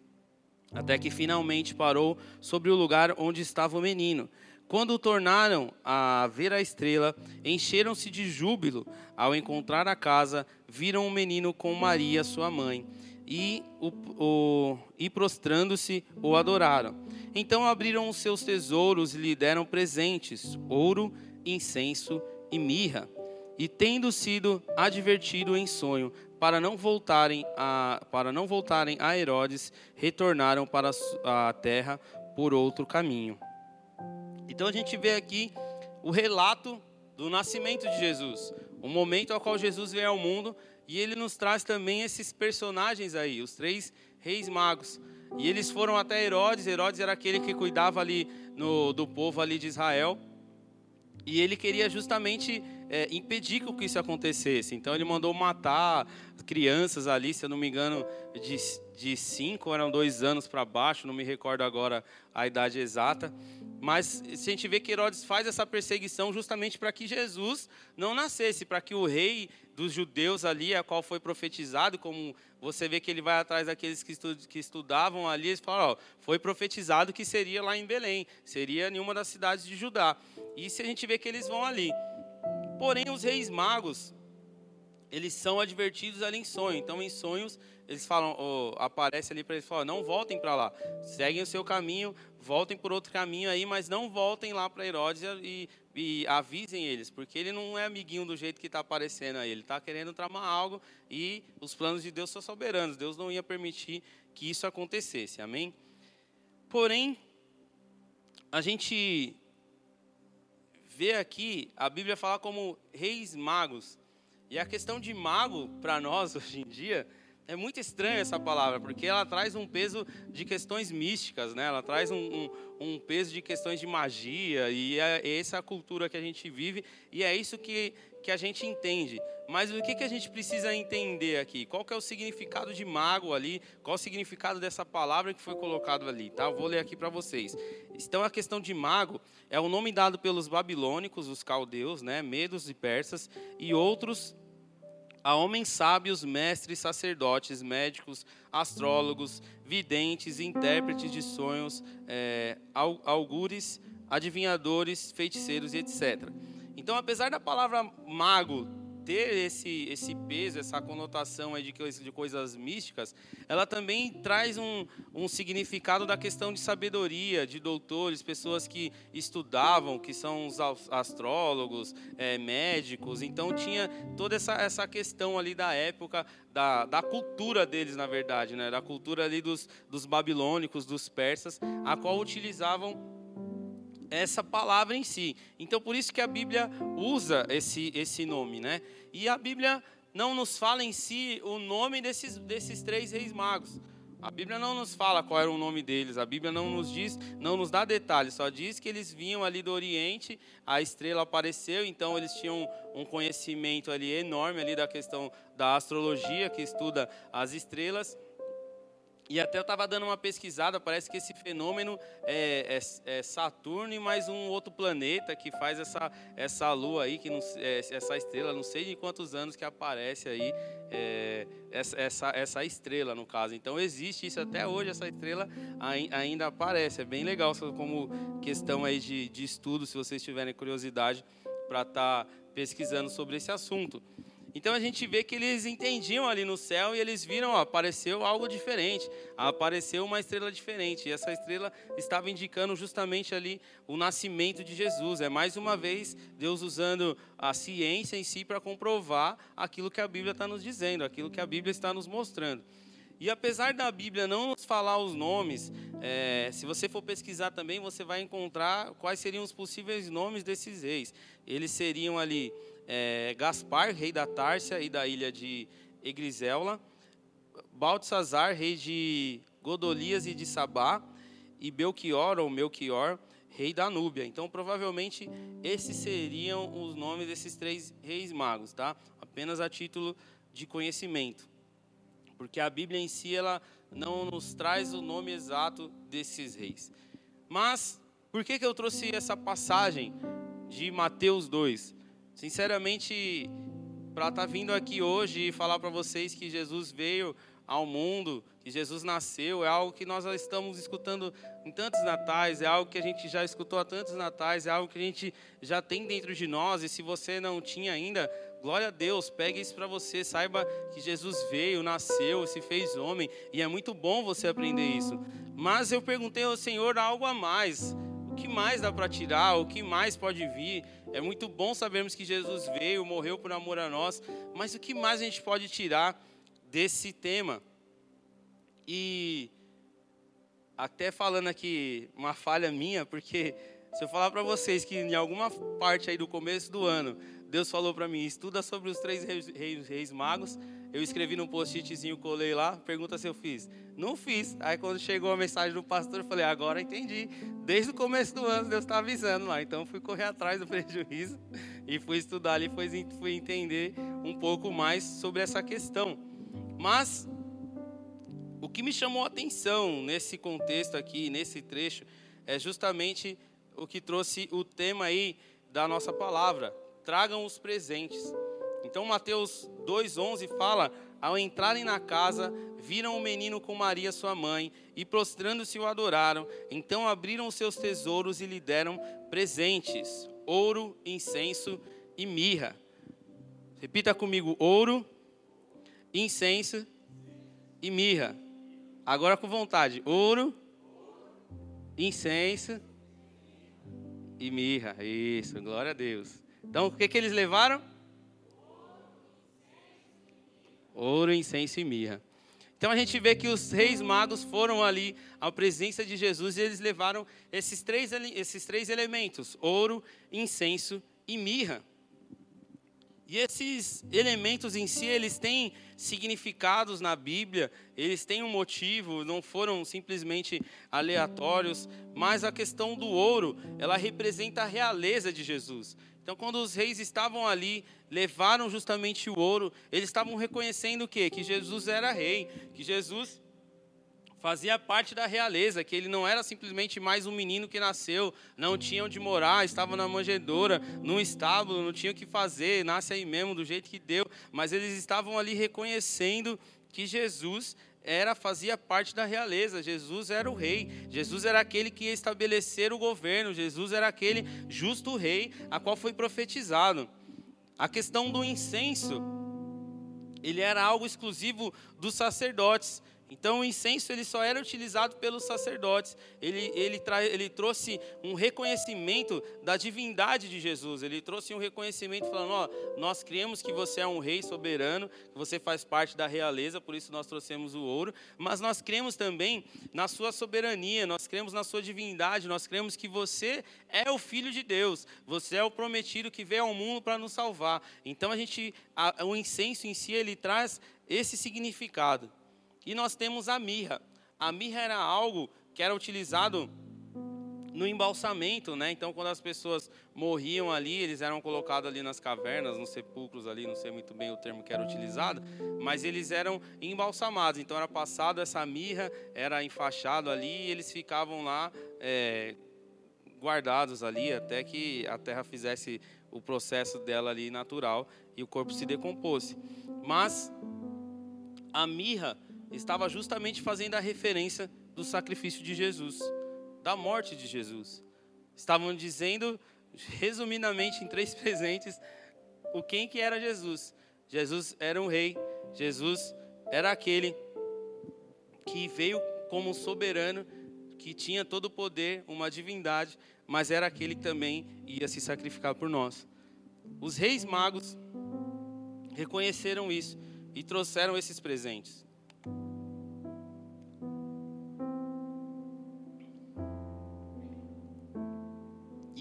até que finalmente parou sobre o lugar onde estava o menino. Quando tornaram a ver a estrela, encheram-se de júbilo. Ao encontrar a casa, viram um menino com Maria, sua mãe, e, o, o, e prostrando-se, o adoraram. Então abriram os seus tesouros e lhe deram presentes: ouro, incenso e mirra. E tendo sido advertido em sonho, para não voltarem a, para não voltarem a Herodes, retornaram para a terra por outro caminho. Então a gente vê aqui o relato do nascimento de Jesus, o momento ao qual Jesus veio ao mundo, e ele nos traz também esses personagens aí, os três reis magos. E eles foram até Herodes, Herodes era aquele que cuidava ali no, do povo ali de Israel, e ele queria justamente é, impedir que isso acontecesse. Então ele mandou matar crianças ali, se eu não me engano, de, de cinco, eram dois anos para baixo, não me recordo agora a idade exata. Mas a gente vê que Herodes faz essa perseguição justamente para que Jesus não nascesse, para que o rei dos judeus ali, a qual foi profetizado, como você vê que ele vai atrás daqueles que, que estudavam ali, eles falam, ó, foi profetizado que seria lá em Belém, seria em uma das cidades de Judá. E se a gente vê que eles vão ali. Porém, os reis magos, eles são advertidos ali em sonho. Então, em sonhos, eles falam, aparece ali para eles, falam, não voltem para lá, seguem o seu caminho, voltem por outro caminho aí, mas não voltem lá para Herodes e, e, avisem eles, porque ele não é amiguinho do jeito que está aparecendo aí, ele está querendo tramar algo e os planos de Deus são soberanos, Deus não ia permitir que isso acontecesse, amém? Porém, a gente vê aqui a Bíblia falar como reis magos, e a questão de mago para nós hoje em dia é muito estranha essa palavra, porque ela traz um peso de questões místicas, né? Ela traz um, um, um peso de questões de magia, e é, é essa a cultura que a gente vive, e é isso que, que a gente entende. Mas o que, que a gente precisa entender aqui? Qual que é o significado de mago ali? Qual o significado dessa palavra que foi colocado ali? Tá? Vou ler aqui para vocês. Então, a questão de mago é o nome dado pelos babilônicos, os caldeus, né? medos e persas, e outros a homens sábios, mestres, sacerdotes, médicos, astrólogos, videntes, intérpretes de sonhos, é, augures, adivinhadores, feiticeiros e etc. Então, apesar da palavra mago ter esse, esse peso, essa conotação de, de coisas místicas, ela também traz um, um significado da questão de sabedoria, de doutores, pessoas que estudavam, que são os astrólogos, é, médicos. Então tinha toda essa, essa questão ali da época, da, da cultura deles, na verdade, né? da cultura ali dos, dos babilônicos, dos persas, a qual utilizavam essa palavra em si. Então, por isso que a Bíblia usa esse, esse nome, né? E a Bíblia não nos fala em si o nome desses, desses três reis magos. A Bíblia não nos fala qual era o nome deles, a Bíblia não nos diz, não nos dá detalhes, só diz que eles vinham ali do Oriente, a estrela apareceu, então eles tinham um conhecimento ali enorme ali da questão da astrologia, que estuda as estrelas. E até eu estava dando uma pesquisada, parece que esse fenômeno é, é, é, Saturno e mais um outro planeta que faz essa, essa lua aí, que não, é, essa estrela, não sei de quantos anos que aparece aí, é, essa, essa, essa estrela no caso. Então existe isso até hoje, essa estrela ainda aparece. É bem legal como questão aí de, de estudo, se vocês tiverem curiosidade para estar tá pesquisando sobre esse assunto. Então a gente vê que eles entendiam ali no céu e eles viram, ó, apareceu algo diferente, apareceu uma estrela diferente. E essa estrela estava indicando justamente ali o nascimento de Jesus. É mais uma vez Deus usando a ciência em si para comprovar aquilo que a Bíblia está nos dizendo, aquilo que a Bíblia está nos mostrando. E apesar da Bíblia não nos falar os nomes, é, se você for pesquisar também, você vai encontrar quais seriam os possíveis nomes desses reis. Eles seriam ali é, Gaspar, rei da Tárcia e da ilha de Egriséula, Baltzazar, rei de Godolias e de Sabá, e Belchior, ou Melchior, rei da Núbia. Então, provavelmente, esses seriam os nomes desses três reis magos, tá? Apenas a título de conhecimento. Porque a Bíblia em si, ela não nos traz o nome exato desses reis. Mas, por que, que eu trouxe essa passagem de Mateus 2? Sinceramente, para estar tá vindo aqui hoje e falar para vocês que Jesus veio ao mundo, que Jesus nasceu, é algo que nós estamos escutando em tantos natais, é algo que a gente já escutou há tantos natais, é algo que a gente já tem dentro de nós, e se você não tinha ainda, glória a Deus, pegue isso para você, saiba que Jesus veio, nasceu, se fez homem, e é muito bom você aprender isso. Mas eu perguntei ao Senhor algo a mais, o que mais dá para tirar, o que mais pode vir? É muito bom sabermos que Jesus veio, morreu por amor a nós, mas o que mais a gente pode tirar desse tema? E até falando aqui uma falha minha, porque se eu falar para vocês que em alguma parte aí do começo do ano, Deus falou para mim, estuda sobre os três reis, reis, reis magos, eu escrevi num post-itzinho, colei lá, pergunta se eu fiz. Não fiz. Aí quando chegou a mensagem do pastor, eu falei, agora entendi. Desde o começo do ano Deus está avisando lá. Então fui correr atrás do prejuízo e fui estudar ali, fui, fui entender um pouco mais sobre essa questão. Mas o que me chamou a atenção nesse contexto aqui, nesse trecho, é justamente o que trouxe o tema aí da nossa palavra. Tragam os presentes. Então Mateus 2:11 fala: "Ao entrarem na casa, viram o menino com Maria sua mãe e prostrando-se o adoraram. Então abriram seus tesouros e lhe deram presentes: ouro, incenso e mirra." Repita comigo: ouro, incenso e mirra. Agora com vontade: ouro, incenso e mirra. Isso, glória a Deus. Então, o que, que eles levaram? Ouro, incenso e mirra. Então a gente vê que os reis magos foram ali à presença de Jesus e eles levaram esses três, esses três elementos: ouro, incenso e mirra. E esses elementos em si, eles têm significados na Bíblia, eles têm um motivo, não foram simplesmente aleatórios, mas a questão do ouro, ela representa a realeza de Jesus. Então, quando os reis estavam ali, levaram justamente o ouro, eles estavam reconhecendo o quê? Que Jesus era rei, que Jesus fazia parte da realeza, que ele não era simplesmente mais um menino que nasceu, não tinha onde morar, estava na manjedoura, num estábulo, não tinha o que fazer, nasce aí mesmo do jeito que deu, mas eles estavam ali reconhecendo que Jesus era fazia parte da realeza. Jesus era o rei. Jesus era aquele que ia estabelecer o governo. Jesus era aquele justo rei a qual foi profetizado. A questão do incenso, ele era algo exclusivo dos sacerdotes. Então o incenso ele só era utilizado pelos sacerdotes. Ele, ele, ele trouxe um reconhecimento da divindade de Jesus. Ele trouxe um reconhecimento falando: ó, nós cremos que você é um rei soberano, que você faz parte da realeza, por isso nós trouxemos o ouro. Mas nós cremos também na sua soberania, nós cremos na sua divindade, nós cremos que você é o filho de Deus, você é o prometido que veio ao mundo para nos salvar. Então a gente, a, o incenso em si ele traz esse significado. E nós temos a mirra. A mirra era algo que era utilizado no embalsamento, né? Então, quando as pessoas morriam ali, eles eram colocados ali nas cavernas, nos sepulcros ali, não sei muito bem o termo que era utilizado, mas eles eram embalsamados. Então, era passado essa mirra, era enfaixado ali, e eles ficavam lá é, guardados ali até que a terra fizesse o processo dela ali natural e o corpo se decomposse. Mas a mirra estava justamente fazendo a referência do sacrifício de Jesus, da morte de Jesus. Estavam dizendo, resumidamente, em três presentes, o quem que era Jesus. Jesus era um rei, Jesus era aquele que veio como soberano, que tinha todo o poder, uma divindade, mas era aquele que também ia se sacrificar por nós. Os reis magos reconheceram isso e trouxeram esses presentes.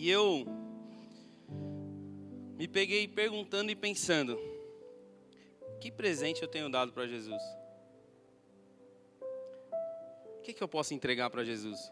E eu me peguei perguntando e pensando: que presente eu tenho dado para Jesus? O que, que eu posso entregar para Jesus?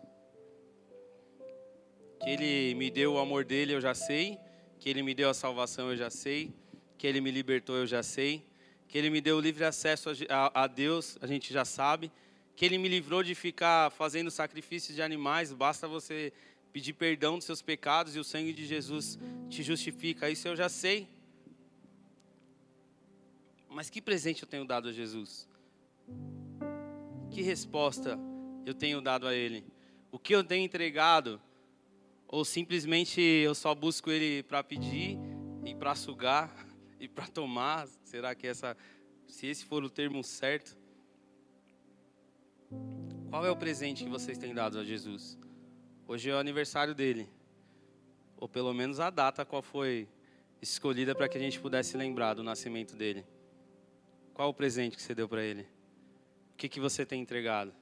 Que Ele me deu o amor dele, eu já sei. Que Ele me deu a salvação, eu já sei. Que Ele me libertou, eu já sei. Que Ele me deu livre acesso a, a Deus, a gente já sabe. Que Ele me livrou de ficar fazendo sacrifícios de animais. Basta você pedir perdão dos seus pecados e o sangue de Jesus te justifica. Isso eu já sei. Mas que presente eu tenho dado a Jesus? Que resposta eu tenho dado a Ele? O que eu tenho entregado? Ou simplesmente eu só busco Ele para pedir e para sugar e para tomar? Será que essa, se esse for o termo certo? Qual é o presente que vocês têm dado a Jesus? Hoje é o aniversário dele. Ou pelo menos a data qual foi escolhida para que a gente pudesse lembrar do nascimento dele. Qual o presente que você deu para ele? O que, que você tem entregado?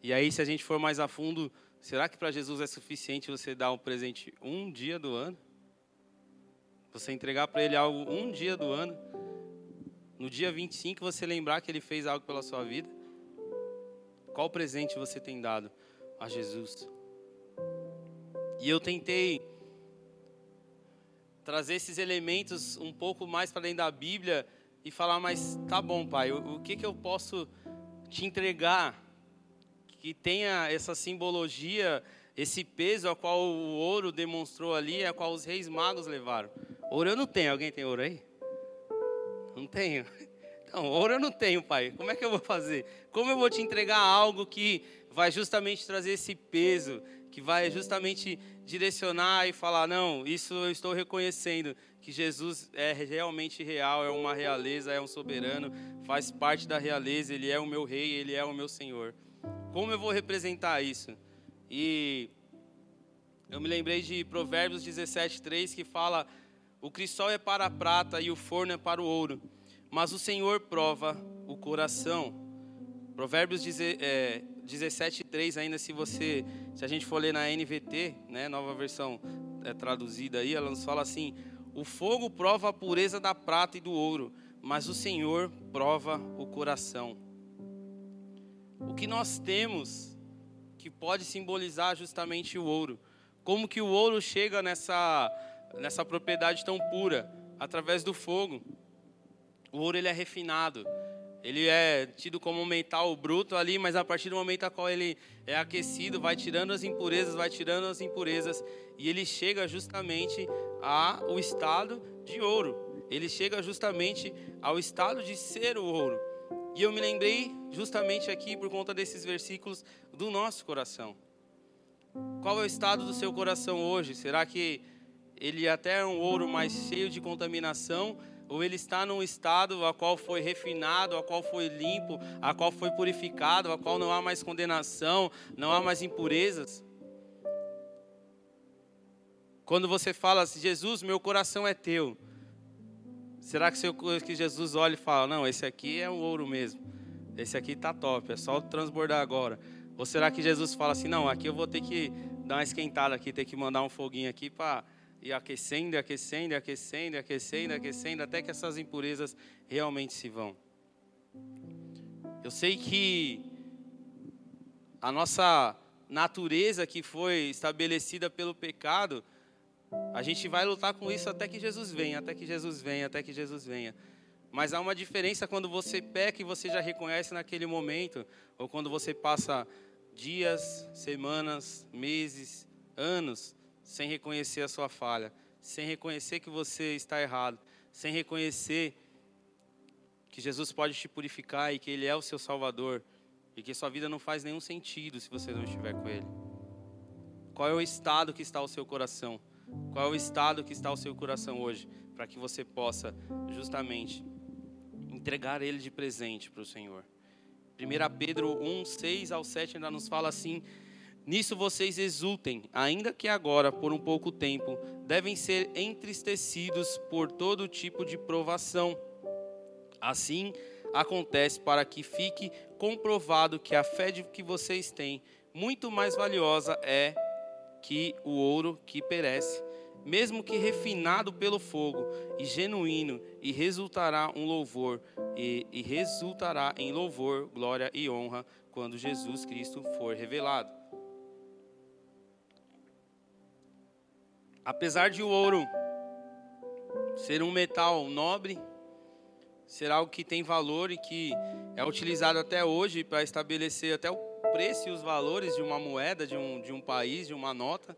E aí, se a gente for mais a fundo, será que para Jesus é suficiente você dar um presente um dia do ano? Você entregar para ele algo um dia do ano? No dia 25 você lembrar que ele fez algo pela sua vida? Qual presente você tem dado a Jesus? E eu tentei trazer esses elementos um pouco mais para dentro da Bíblia e falar, mas tá bom, pai, o, o que, que eu posso te entregar que tenha essa simbologia, esse peso a qual o ouro demonstrou ali, a qual os reis magos levaram. Ouro eu não tenho, alguém tem ouro aí? Não tenho. Então, ouro eu não tenho, pai. Como é que eu vou fazer? Como eu vou te entregar algo que vai justamente trazer esse peso, que vai justamente direcionar e falar: não, isso eu estou reconhecendo, que Jesus é realmente real, é uma realeza, é um soberano, faz parte da realeza, ele é o meu rei, ele é o meu Senhor. Como eu vou representar isso? E eu me lembrei de Provérbios 17, 3, que fala: O crisol é para a prata e o forno é para o ouro, mas o Senhor prova o coração. Provérbios é, 17:3 ainda se você, se a gente for ler na NVT, né, nova versão é, traduzida aí, ela nos fala assim: "O fogo prova a pureza da prata e do ouro, mas o Senhor prova o coração." O que nós temos que pode simbolizar justamente o ouro? Como que o ouro chega nessa nessa propriedade tão pura através do fogo? O ouro ele é refinado. Ele é tido como um metal bruto ali, mas a partir do momento a qual ele é aquecido, vai tirando as impurezas, vai tirando as impurezas, e ele chega justamente ao estado de ouro. Ele chega justamente ao estado de ser o ouro. E eu me lembrei justamente aqui por conta desses versículos do nosso coração. Qual é o estado do seu coração hoje? Será que ele até é um ouro mais cheio de contaminação? Ou ele está num estado a qual foi refinado, a qual foi limpo, a qual foi purificado, a qual não há mais condenação, não há mais impurezas. Quando você fala assim, Jesus, meu coração é teu. Será que, seu, que Jesus olha e fala, não, esse aqui é o ouro mesmo. Esse aqui está top, é só transbordar agora. Ou será que Jesus fala assim, não, aqui eu vou ter que dar uma esquentada aqui, ter que mandar um foguinho aqui para e aquecendo, aquecendo, aquecendo, aquecendo, aquecendo, até que essas impurezas realmente se vão. Eu sei que a nossa natureza que foi estabelecida pelo pecado, a gente vai lutar com isso até que Jesus venha, até que Jesus venha, até que Jesus venha. Mas há uma diferença quando você peca e você já reconhece naquele momento, ou quando você passa dias, semanas, meses, anos sem reconhecer a sua falha, sem reconhecer que você está errado, sem reconhecer que Jesus pode te purificar e que Ele é o seu Salvador e que sua vida não faz nenhum sentido se você não estiver com Ele. Qual é o estado que está o seu coração? Qual é o estado que está o seu coração hoje? Para que você possa justamente entregar Ele de presente para o Senhor. 1 Pedro 1, 6 ao 7 ainda nos fala assim Nisso vocês exultem, ainda que agora, por um pouco tempo, devem ser entristecidos por todo tipo de provação. Assim acontece para que fique comprovado que a fé que vocês têm, muito mais valiosa é que o ouro que perece, mesmo que refinado pelo fogo, e genuíno, e resultará um louvor, e, e resultará em louvor, glória e honra quando Jesus Cristo for revelado. Apesar de o ouro ser um metal nobre, ser algo que tem valor e que é utilizado até hoje para estabelecer até o preço e os valores de uma moeda, de um, de um país, de uma nota,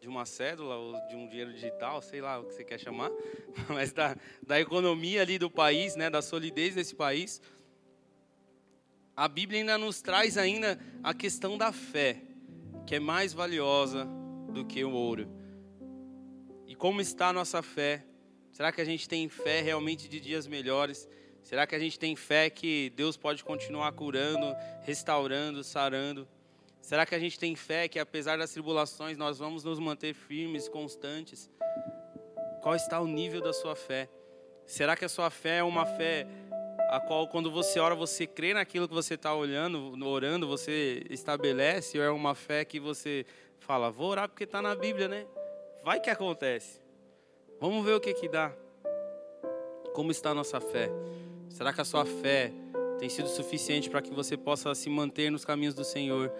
de uma cédula ou de um dinheiro digital, sei lá o que você quer chamar, mas da, da economia ali do país, né, da solidez desse país. A Bíblia ainda nos traz ainda a questão da fé, que é mais valiosa do que o ouro como está a nossa fé? Será que a gente tem fé realmente de dias melhores? Será que a gente tem fé que Deus pode continuar curando, restaurando, sarando? Será que a gente tem fé que apesar das tribulações nós vamos nos manter firmes, constantes? Qual está o nível da sua fé? Será que a sua fé é uma fé a qual quando você ora você crê naquilo que você está olhando, orando, você estabelece? Ou é uma fé que você fala, vou orar porque está na Bíblia, né? Vai que acontece. Vamos ver o que que dá. Como está a nossa fé? Será que a sua fé tem sido suficiente para que você possa se manter nos caminhos do Senhor?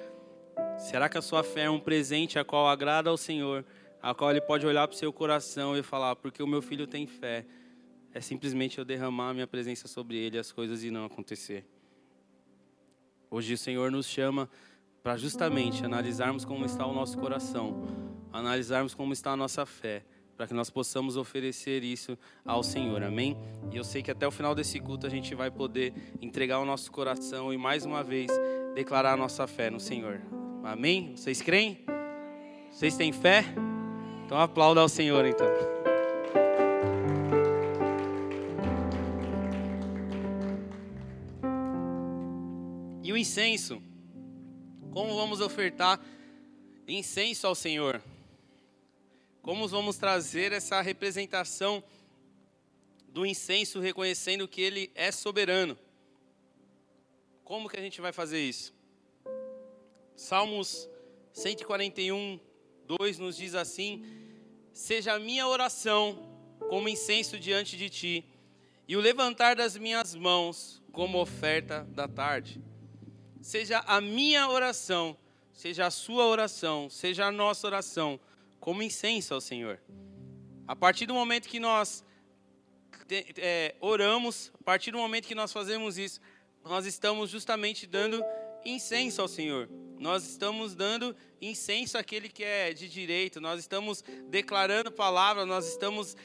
Será que a sua fé é um presente a qual agrada ao Senhor, a qual ele pode olhar para o seu coração e falar: porque o meu filho tem fé? É simplesmente eu derramar a minha presença sobre ele as coisas e não acontecer. Hoje o Senhor nos chama para justamente analisarmos como está o nosso coração, analisarmos como está a nossa fé, para que nós possamos oferecer isso ao Senhor, amém? E eu sei que até o final desse culto a gente vai poder entregar o nosso coração e mais uma vez declarar a nossa fé no Senhor, amém? Vocês creem? Vocês têm fé? Então aplauda ao Senhor então. E o incenso? Como vamos ofertar incenso ao Senhor? Como vamos trazer essa representação do incenso, reconhecendo que Ele é soberano? Como que a gente vai fazer isso? Salmos 141, 2 nos diz assim: Seja a minha oração como incenso diante de ti, e o levantar das minhas mãos como oferta da tarde. Seja a minha oração, seja a sua oração, seja a nossa oração, como incenso ao Senhor. A partir do momento que nós é, oramos, a partir do momento que nós fazemos isso, nós estamos justamente dando incenso ao Senhor. Nós estamos dando incenso àquele que é de direito, nós estamos declarando palavra, nós estamos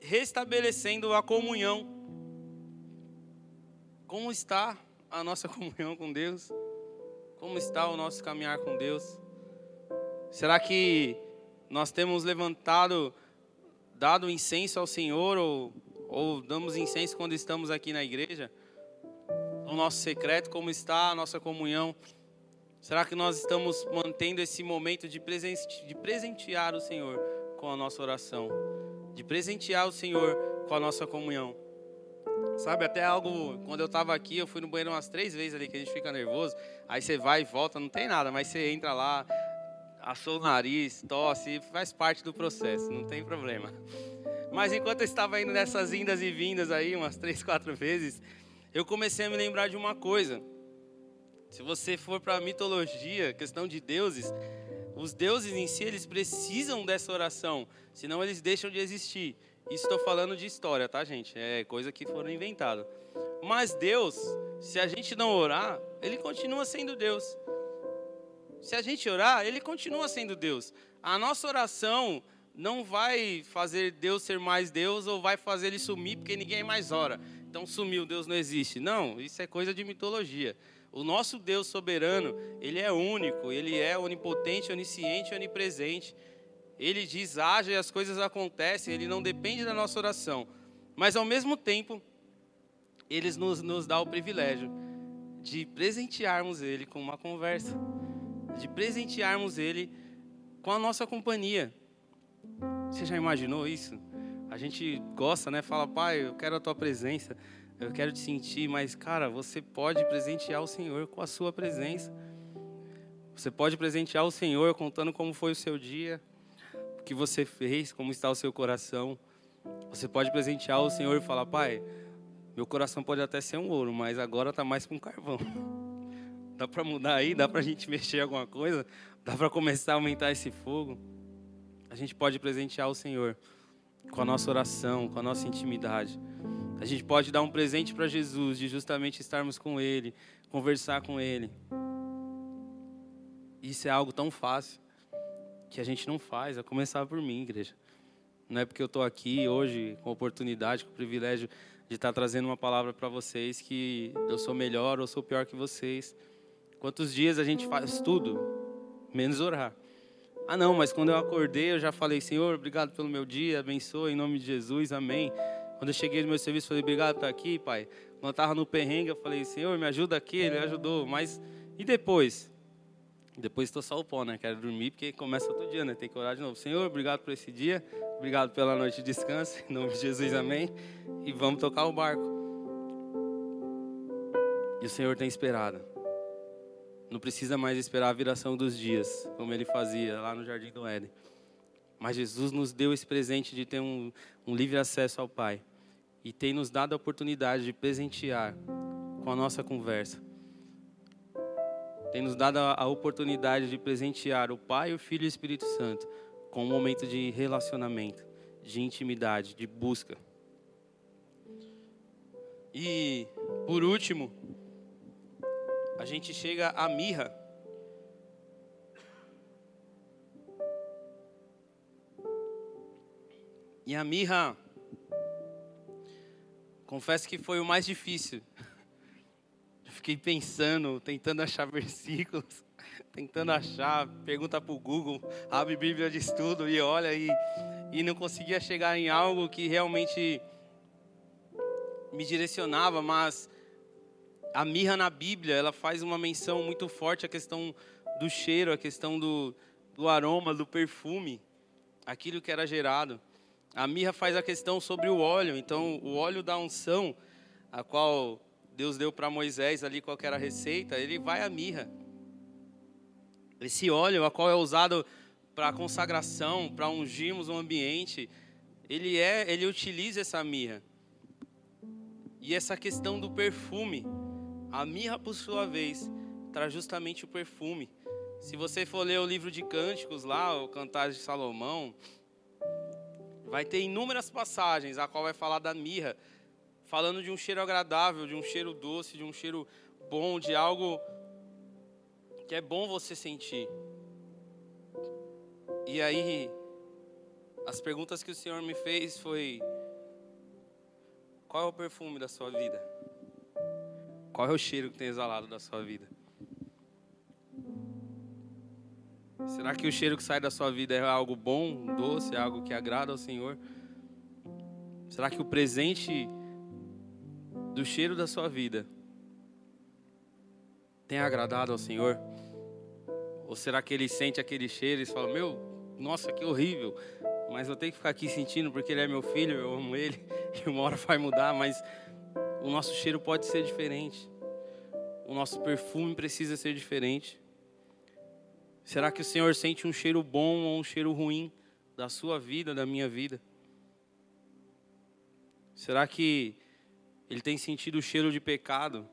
restabelecendo a comunhão. Como está a nossa comunhão com Deus? Como está o nosso caminhar com Deus? Será que nós temos levantado, dado incenso ao Senhor ou, ou damos incenso quando estamos aqui na igreja? No nosso secreto, como está a nossa comunhão? Será que nós estamos mantendo esse momento de, presente, de presentear o Senhor com a nossa oração? De presentear o Senhor com a nossa comunhão? Sabe, até algo, quando eu estava aqui, eu fui no banheiro umas três vezes ali, que a gente fica nervoso. Aí você vai e volta, não tem nada, mas você entra lá, assou o nariz, tosse, faz parte do processo, não tem problema. Mas enquanto eu estava indo nessas indas e vindas aí, umas três, quatro vezes, eu comecei a me lembrar de uma coisa. Se você for para a mitologia, questão de deuses, os deuses em si, eles precisam dessa oração, senão eles deixam de existir. Isso estou falando de história, tá, gente? É coisa que foram inventadas. Mas Deus, se a gente não orar, ele continua sendo Deus. Se a gente orar, ele continua sendo Deus. A nossa oração não vai fazer Deus ser mais Deus ou vai fazer ele sumir porque ninguém mais ora. Então sumiu, Deus não existe. Não, isso é coisa de mitologia. O nosso Deus soberano, ele é único, ele é onipotente, onisciente, onipresente. Ele diz haja e as coisas acontecem, ele não depende da nossa oração. Mas ao mesmo tempo, ele nos, nos dá o privilégio de presentearmos ele com uma conversa de presentearmos Ele com a nossa companhia. Você já imaginou isso? A gente gosta, né? Fala, Pai, eu quero a Tua presença, eu quero te sentir, mas, cara, você pode presentear o Senhor com a Sua presença. Você pode presentear o Senhor contando como foi o seu dia, o que você fez, como está o seu coração. Você pode presentear o Senhor e falar, Pai, meu coração pode até ser um ouro, mas agora está mais para um carvão. Dá para mudar aí? Dá para a gente mexer alguma coisa? Dá para começar a aumentar esse fogo? A gente pode presentear o Senhor com a nossa oração, com a nossa intimidade. A gente pode dar um presente para Jesus de justamente estarmos com Ele, conversar com Ele. Isso é algo tão fácil que a gente não faz, a começar por mim, igreja. Não é porque eu estou aqui hoje com a oportunidade, com o privilégio de estar trazendo uma palavra para vocês que eu sou melhor ou sou pior que vocês. Quantos dias a gente faz tudo, menos orar. Ah, não, mas quando eu acordei, eu já falei, Senhor, obrigado pelo meu dia, abençoa em nome de Jesus, amém. Quando eu cheguei no meu serviço, falei, obrigado por estar aqui, Pai. Quando eu estava no perrengue, eu falei, Senhor, me ajuda aqui, Ele ajudou. Mas, e depois? Depois estou só o pó, né? Quero dormir, porque começa outro dia, né? Tem que orar de novo. Senhor, obrigado por esse dia, obrigado pela noite de descanso, em nome de Jesus, amém. E vamos tocar o barco. E o Senhor tem esperado. Não precisa mais esperar a viração dos dias, como ele fazia lá no Jardim do Éden. Mas Jesus nos deu esse presente de ter um, um livre acesso ao Pai. E tem nos dado a oportunidade de presentear com a nossa conversa. Tem nos dado a, a oportunidade de presentear o Pai, o Filho e o Espírito Santo com um momento de relacionamento, de intimidade, de busca. E, por último, a gente chega à mirra. E a mirra, confesso que foi o mais difícil. Fiquei pensando, tentando achar versículos, tentando achar, pergunta para o Google, abre Bíblia de estudo e olha e, e não conseguia chegar em algo que realmente me direcionava, mas a mirra na Bíblia, ela faz uma menção muito forte à questão do cheiro, a questão do, do aroma, do perfume, aquilo que era gerado. A mirra faz a questão sobre o óleo, então o óleo da unção, a qual Deus deu para Moisés ali qual era a receita, ele vai à mirra. Esse óleo, a qual é usado para consagração, para ungirmos o ambiente, ele é, ele utiliza essa mirra. E essa questão do perfume, a mirra, por sua vez, traz justamente o perfume. Se você for ler o livro de Cânticos lá, o Cantares de Salomão, vai ter inúmeras passagens a qual vai falar da mirra, falando de um cheiro agradável, de um cheiro doce, de um cheiro bom, de algo que é bom você sentir. E aí, as perguntas que o Senhor me fez foi: qual é o perfume da sua vida? Qual é o cheiro que tem exalado da sua vida? Será que o cheiro que sai da sua vida é algo bom, doce, algo que agrada ao Senhor? Será que o presente do cheiro da sua vida tem agradado ao Senhor? Ou será que ele sente aquele cheiro e fala: Meu, nossa, que horrível, mas eu tenho que ficar aqui sentindo porque ele é meu filho, eu amo ele, e uma hora vai mudar, mas o nosso cheiro pode ser diferente, o nosso perfume precisa ser diferente. Será que o Senhor sente um cheiro bom ou um cheiro ruim da sua vida, da minha vida? Será que ele tem sentido o cheiro de pecado?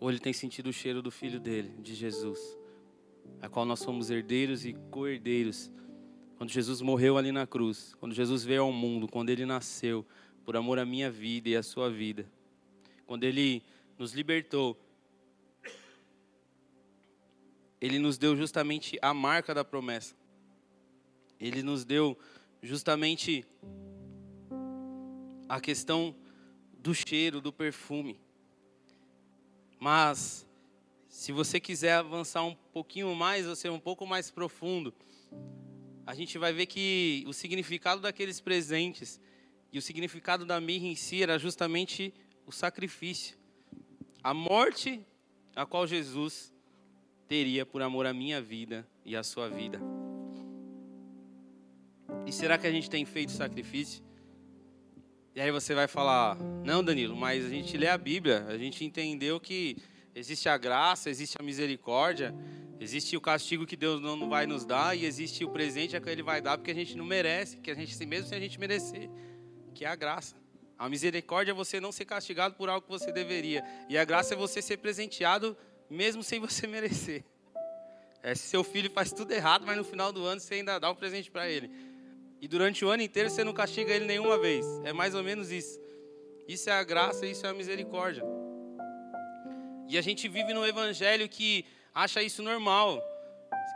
ou ele tem sentido o cheiro do filho dele, de Jesus, a qual nós somos herdeiros e co-herdeiros. Quando Jesus morreu ali na cruz, quando Jesus veio ao mundo, quando ele nasceu, por amor à minha vida e à sua vida, quando ele nos libertou, ele nos deu justamente a marca da promessa. Ele nos deu justamente a questão do cheiro, do perfume. Mas, se você quiser avançar um pouquinho mais, ou ser um pouco mais profundo, a gente vai ver que o significado daqueles presentes e o significado da mirra em si era justamente o sacrifício. A morte a qual Jesus teria por amor à minha vida e à sua vida. E será que a gente tem feito sacrifício? E aí você vai falar: Não, Danilo, mas a gente lê a Bíblia, a gente entendeu que existe a graça, existe a misericórdia, existe o castigo que Deus não vai nos dar e existe o presente que Ele vai dar porque a gente não merece, que a gente mesmo sem a gente merecer, que é a graça. A misericórdia é você não ser castigado por algo que você deveria, e a graça é você ser presenteado mesmo sem você merecer. É, se seu filho faz tudo errado, mas no final do ano você ainda dá um presente para ele. E durante o ano inteiro você não castiga ele nenhuma vez. É mais ou menos isso. Isso é a graça, isso é a misericórdia. E a gente vive num evangelho que acha isso normal,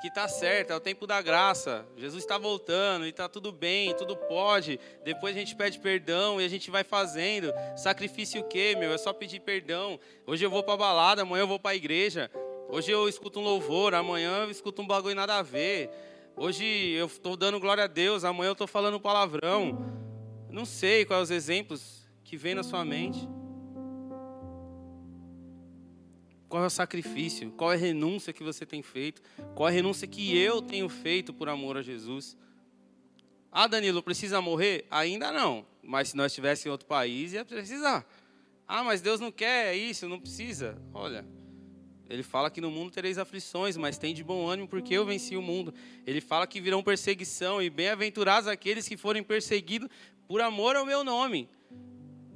que está certo, é o tempo da graça. Jesus está voltando e está tudo bem, tudo pode. Depois a gente pede perdão e a gente vai fazendo. Sacrifício o quê, meu? É só pedir perdão. Hoje eu vou para balada, amanhã eu vou para a igreja. Hoje eu escuto um louvor, amanhã eu escuto um bagulho nada a ver. Hoje eu estou dando glória a Deus, amanhã eu estou falando palavrão. Não sei quais os exemplos que vem na sua mente. Qual é o sacrifício? Qual é a renúncia que você tem feito? Qual é a renúncia que eu tenho feito por amor a Jesus? Ah, Danilo, precisa morrer? Ainda não. Mas se nós estivéssemos em outro país, ia precisar. Ah, mas Deus não quer isso, não precisa. Olha, ele fala que no mundo tereis aflições, mas tem de bom ânimo porque eu venci o mundo. Ele fala que virão perseguição e bem-aventurados aqueles que forem perseguidos por amor ao meu nome.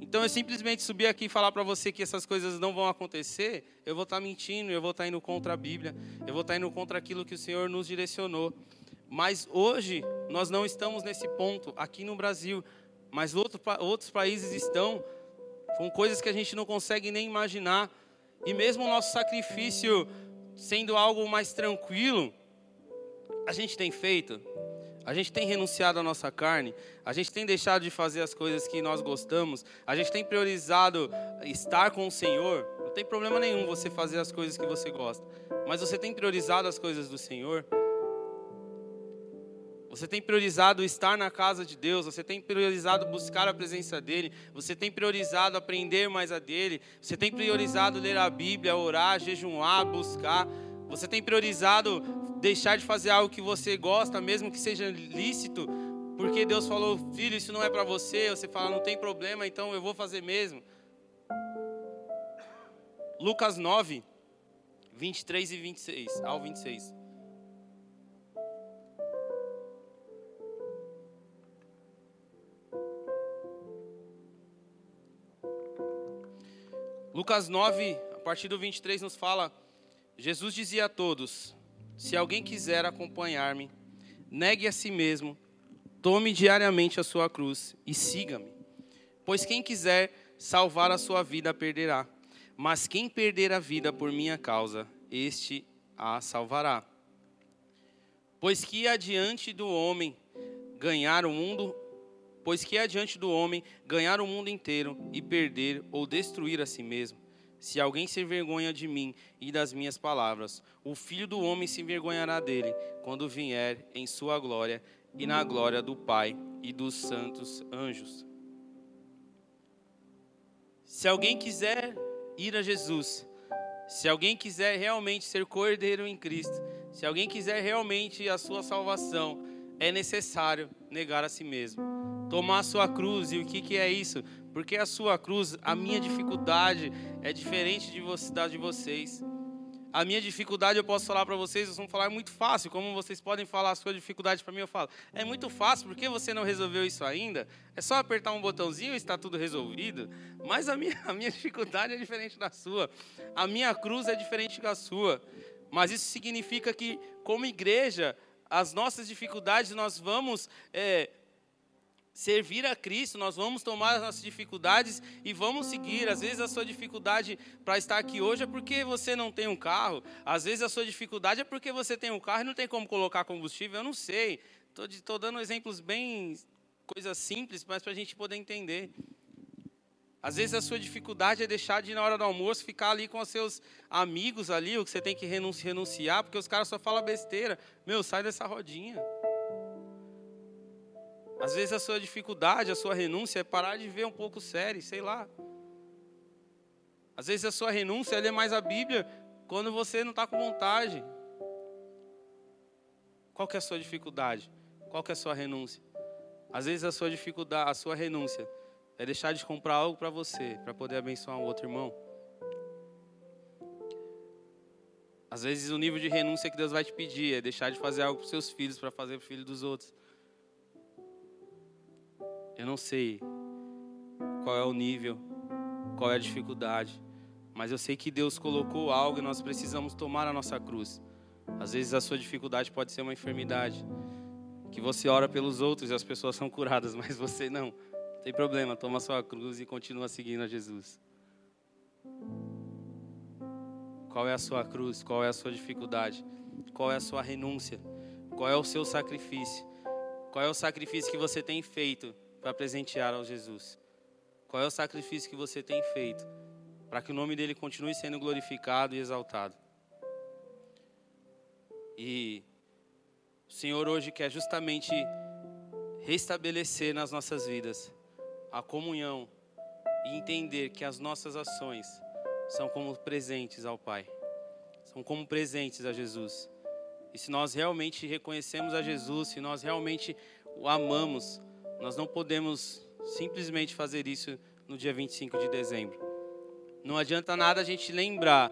Então eu simplesmente subir aqui e falar para você que essas coisas não vão acontecer, eu vou estar tá mentindo, eu vou estar tá indo contra a Bíblia, eu vou estar tá indo contra aquilo que o Senhor nos direcionou. Mas hoje nós não estamos nesse ponto aqui no Brasil, mas outro, outros países estão com coisas que a gente não consegue nem imaginar. E mesmo o nosso sacrifício sendo algo mais tranquilo, a gente tem feito, a gente tem renunciado à nossa carne, a gente tem deixado de fazer as coisas que nós gostamos, a gente tem priorizado estar com o Senhor. Não tem problema nenhum você fazer as coisas que você gosta, mas você tem priorizado as coisas do Senhor. Você tem priorizado estar na casa de Deus, você tem priorizado buscar a presença dEle, você tem priorizado aprender mais a dEle, você tem priorizado ler a Bíblia, orar, jejuar, buscar, você tem priorizado deixar de fazer algo que você gosta, mesmo que seja lícito, porque Deus falou, filho, isso não é para você, você fala, não tem problema, então eu vou fazer mesmo. Lucas 9, 23 e 26, ao 26. Lucas 9, a partir do 23, nos fala: Jesus dizia a todos: Se alguém quiser acompanhar-me, negue a si mesmo, tome diariamente a sua cruz e siga-me. Pois quem quiser salvar a sua vida, perderá. Mas quem perder a vida por minha causa, este a salvará. Pois que adiante do homem ganhar o mundo, pois que adiante do homem ganhar o mundo inteiro e perder ou destruir a si mesmo. Se alguém se envergonha de mim e das minhas palavras, o filho do homem se envergonhará dele quando vier em sua glória e na glória do Pai e dos santos anjos. Se alguém quiser ir a Jesus, se alguém quiser realmente ser cordeiro em Cristo, se alguém quiser realmente a sua salvação, é necessário negar a si mesmo, tomar a sua cruz. E o que, que é isso? Porque a sua cruz, a minha dificuldade é diferente de você, da de vocês. A minha dificuldade, eu posso falar para vocês, vocês vão falar, é muito fácil. Como vocês podem falar a sua dificuldade para mim, eu falo, é muito fácil, por que você não resolveu isso ainda? É só apertar um botãozinho e está tudo resolvido. Mas a minha, a minha dificuldade é diferente da sua. A minha cruz é diferente da sua. Mas isso significa que, como igreja, as nossas dificuldades nós vamos é, servir a Cristo, nós vamos tomar as nossas dificuldades e vamos seguir. Às vezes a sua dificuldade para estar aqui hoje é porque você não tem um carro, às vezes a sua dificuldade é porque você tem um carro e não tem como colocar combustível, eu não sei. Estou dando exemplos bem, coisas simples, mas para a gente poder entender. Às vezes a sua dificuldade é deixar de, na hora do almoço, ficar ali com os seus amigos ali, o que você tem que renunciar, porque os caras só falam besteira. Meu, sai dessa rodinha. Às vezes a sua dificuldade, a sua renúncia é parar de ver um pouco série, sei lá. Às vezes a sua renúncia é ler mais a Bíblia quando você não está com vontade. Qual que é a sua dificuldade? Qual que é a sua renúncia? Às vezes a sua dificuldade, a sua renúncia é deixar de comprar algo para você, para poder abençoar um outro irmão. Às vezes o nível de renúncia que Deus vai te pedir é deixar de fazer algo para seus filhos, para fazer para o filho dos outros. Eu não sei qual é o nível, qual é a dificuldade, mas eu sei que Deus colocou algo e nós precisamos tomar a nossa cruz. Às vezes a sua dificuldade pode ser uma enfermidade, que você ora pelos outros e as pessoas são curadas, mas você não. Não tem problema, toma a sua cruz e continua seguindo a Jesus. Qual é a sua cruz? Qual é a sua dificuldade? Qual é a sua renúncia? Qual é o seu sacrifício? Qual é o sacrifício que você tem feito para presentear ao Jesus? Qual é o sacrifício que você tem feito para que o nome dele continue sendo glorificado e exaltado? E o Senhor hoje quer justamente restabelecer nas nossas vidas a comunhão e entender que as nossas ações são como presentes ao Pai, são como presentes a Jesus. E se nós realmente reconhecemos a Jesus, se nós realmente o amamos, nós não podemos simplesmente fazer isso no dia 25 de dezembro. Não adianta nada a gente lembrar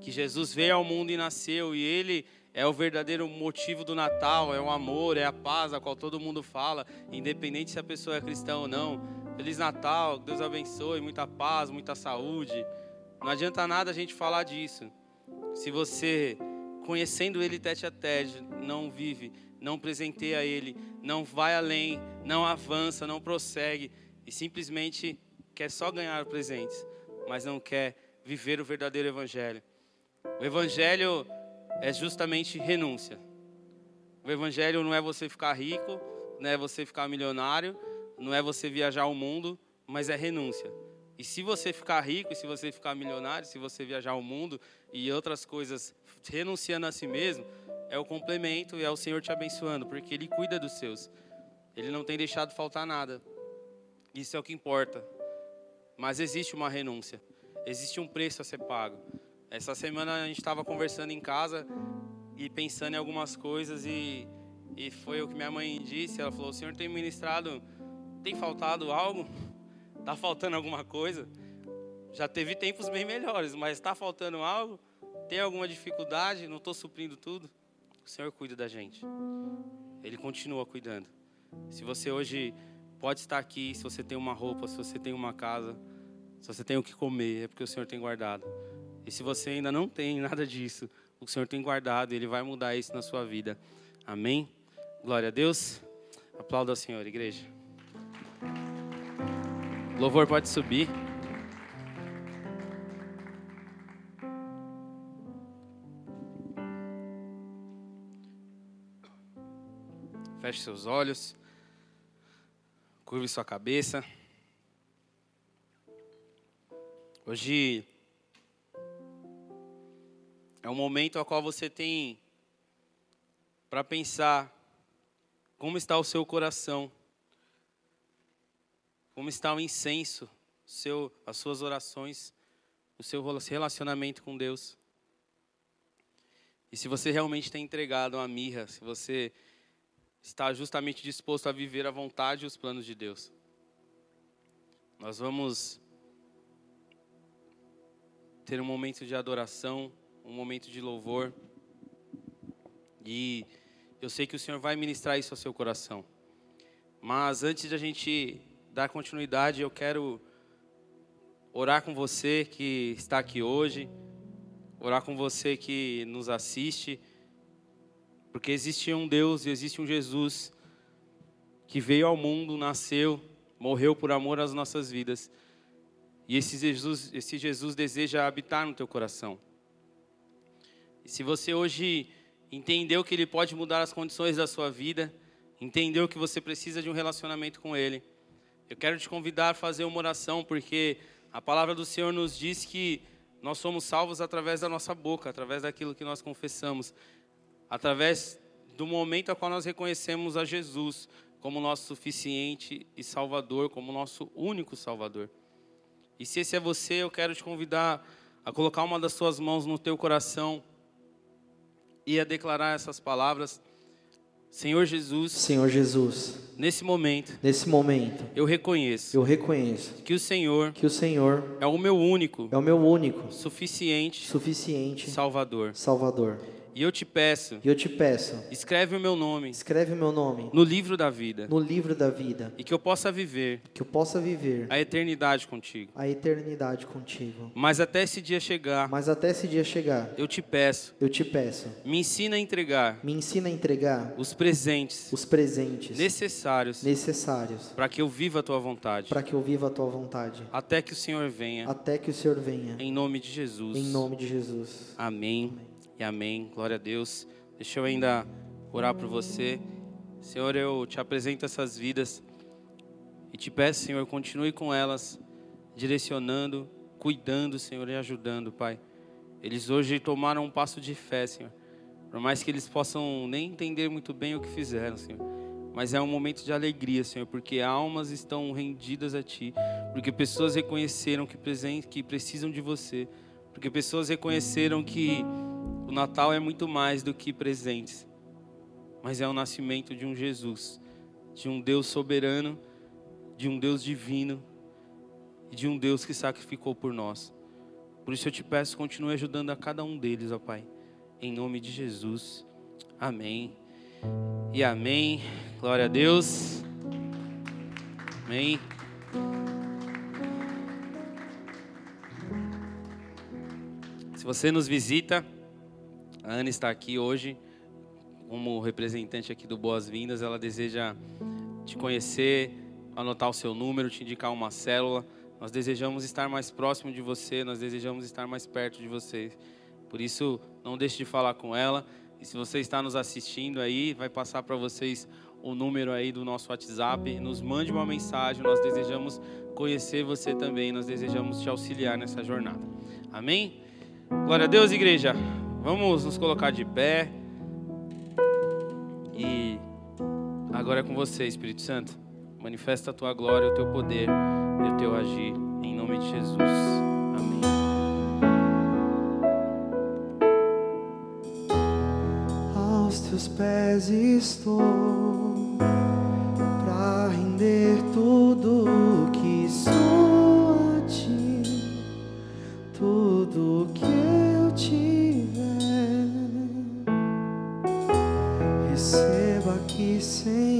que Jesus veio ao mundo e nasceu e ele é o verdadeiro motivo do Natal, é o amor, é a paz a qual todo mundo fala, independente se a pessoa é cristã ou não. Feliz Natal, Deus abençoe, muita paz, muita saúde. Não adianta nada a gente falar disso. Se você, conhecendo Ele tete a tete, não vive não presenteia Ele, não vai além, não avança, não prossegue e simplesmente quer só ganhar presentes, mas não quer viver o verdadeiro Evangelho. O Evangelho é justamente renúncia. O Evangelho não é você ficar rico, não é você ficar milionário, não é você viajar o mundo, mas é renúncia. E se você ficar rico, se você ficar milionário, se você viajar o mundo e outras coisas renunciando a si mesmo, é o complemento e é o Senhor te abençoando, porque Ele cuida dos seus. Ele não tem deixado faltar nada. Isso é o que importa. Mas existe uma renúncia, existe um preço a ser pago. Essa semana a gente estava conversando em casa e pensando em algumas coisas e, e foi o que minha mãe disse. Ela falou: O Senhor tem ministrado, tem faltado algo? Está faltando alguma coisa? Já teve tempos bem melhores, mas está faltando algo? Tem alguma dificuldade? Não estou suprindo tudo? O Senhor cuida da gente. Ele continua cuidando. Se você hoje pode estar aqui, se você tem uma roupa, se você tem uma casa, se você tem o que comer, é porque o Senhor tem guardado. E se você ainda não tem nada disso, o Senhor tem guardado e Ele vai mudar isso na sua vida. Amém? Glória a Deus. Aplauda ao Senhor, igreja. louvor pode subir. Feche seus olhos. Curve sua cabeça. Hoje é um momento ao qual você tem para pensar como está o seu coração, como está o incenso, seu, as suas orações, o seu relacionamento com Deus. E se você realmente tem entregado uma mirra, se você está justamente disposto a viver a vontade e os planos de Deus. Nós vamos ter um momento de adoração, um momento de louvor. E eu sei que o Senhor vai ministrar isso ao seu coração. Mas antes de a gente dar continuidade, eu quero orar com você que está aqui hoje, orar com você que nos assiste porque existe um Deus e existe um Jesus que veio ao mundo, nasceu, morreu por amor às nossas vidas. E esse Jesus, esse Jesus deseja habitar no teu coração. E se você hoje entendeu que Ele pode mudar as condições da sua vida, entendeu que você precisa de um relacionamento com Ele, eu quero te convidar a fazer uma oração, porque a palavra do Senhor nos diz que nós somos salvos através da nossa boca, através daquilo que nós confessamos através do momento a qual nós reconhecemos a Jesus como nosso suficiente e Salvador, como nosso único Salvador. E se esse é você, eu quero te convidar a colocar uma das suas mãos no teu coração e a declarar essas palavras. Senhor Jesus, Senhor Jesus, nesse momento, nesse momento, eu reconheço, eu reconheço que o Senhor, que o Senhor é o meu único, é o meu único, suficiente, suficiente Salvador. Salvador. E eu te peço, E eu te peço, escreve o meu nome escreve o meu nome no livro da vida no livro da vida, e que eu possa viver que eu possa viver a eternidade contigo. a eternidade contigo. Mas até esse dia chegar, Mas até esse dia chegar, eu te peço, eu te peço, me ensina a entregar me ensina a entregar os presentes os presentes necessários necessários para que eu viva a tua vontade. para que eu viva a tua vontade, Até que o Senhor venha, até que o Senhor venha. em nome de Jesus. Em nome de Jesus. Amém e amém. Glória a Deus. Deixa eu ainda orar por você. Senhor, eu te apresento essas vidas e te peço, Senhor, continue com elas, direcionando, cuidando, Senhor, e ajudando, Pai. Eles hoje tomaram um passo de fé, Senhor. Por mais que eles possam nem entender muito bem o que fizeram, Senhor. Mas é um momento de alegria, Senhor, porque almas estão rendidas a Ti, porque pessoas reconheceram que, que precisam de você, porque pessoas reconheceram que o Natal é muito mais do que presentes, mas é o nascimento de um Jesus, de um Deus soberano, de um Deus divino e de um Deus que sacrificou por nós. Por isso eu te peço, continue ajudando a cada um deles, ó Pai. Em nome de Jesus. Amém. E amém. Glória a Deus. Amém. Se você nos visita, a Ana está aqui hoje como representante aqui do Boas-Vindas. Ela deseja te conhecer, anotar o seu número, te indicar uma célula. Nós desejamos estar mais próximo de você, nós desejamos estar mais perto de você. Por isso, não deixe de falar com ela. E se você está nos assistindo aí, vai passar para vocês o número aí do nosso WhatsApp. Nos mande uma mensagem. Nós desejamos conhecer você também. Nós desejamos te auxiliar nessa jornada. Amém? Glória a Deus, igreja. Vamos nos colocar de pé. E agora é com você, Espírito Santo. Manifesta a tua glória, o teu poder e o teu agir. Em nome de Jesus. Amém. Aos teus pés estou say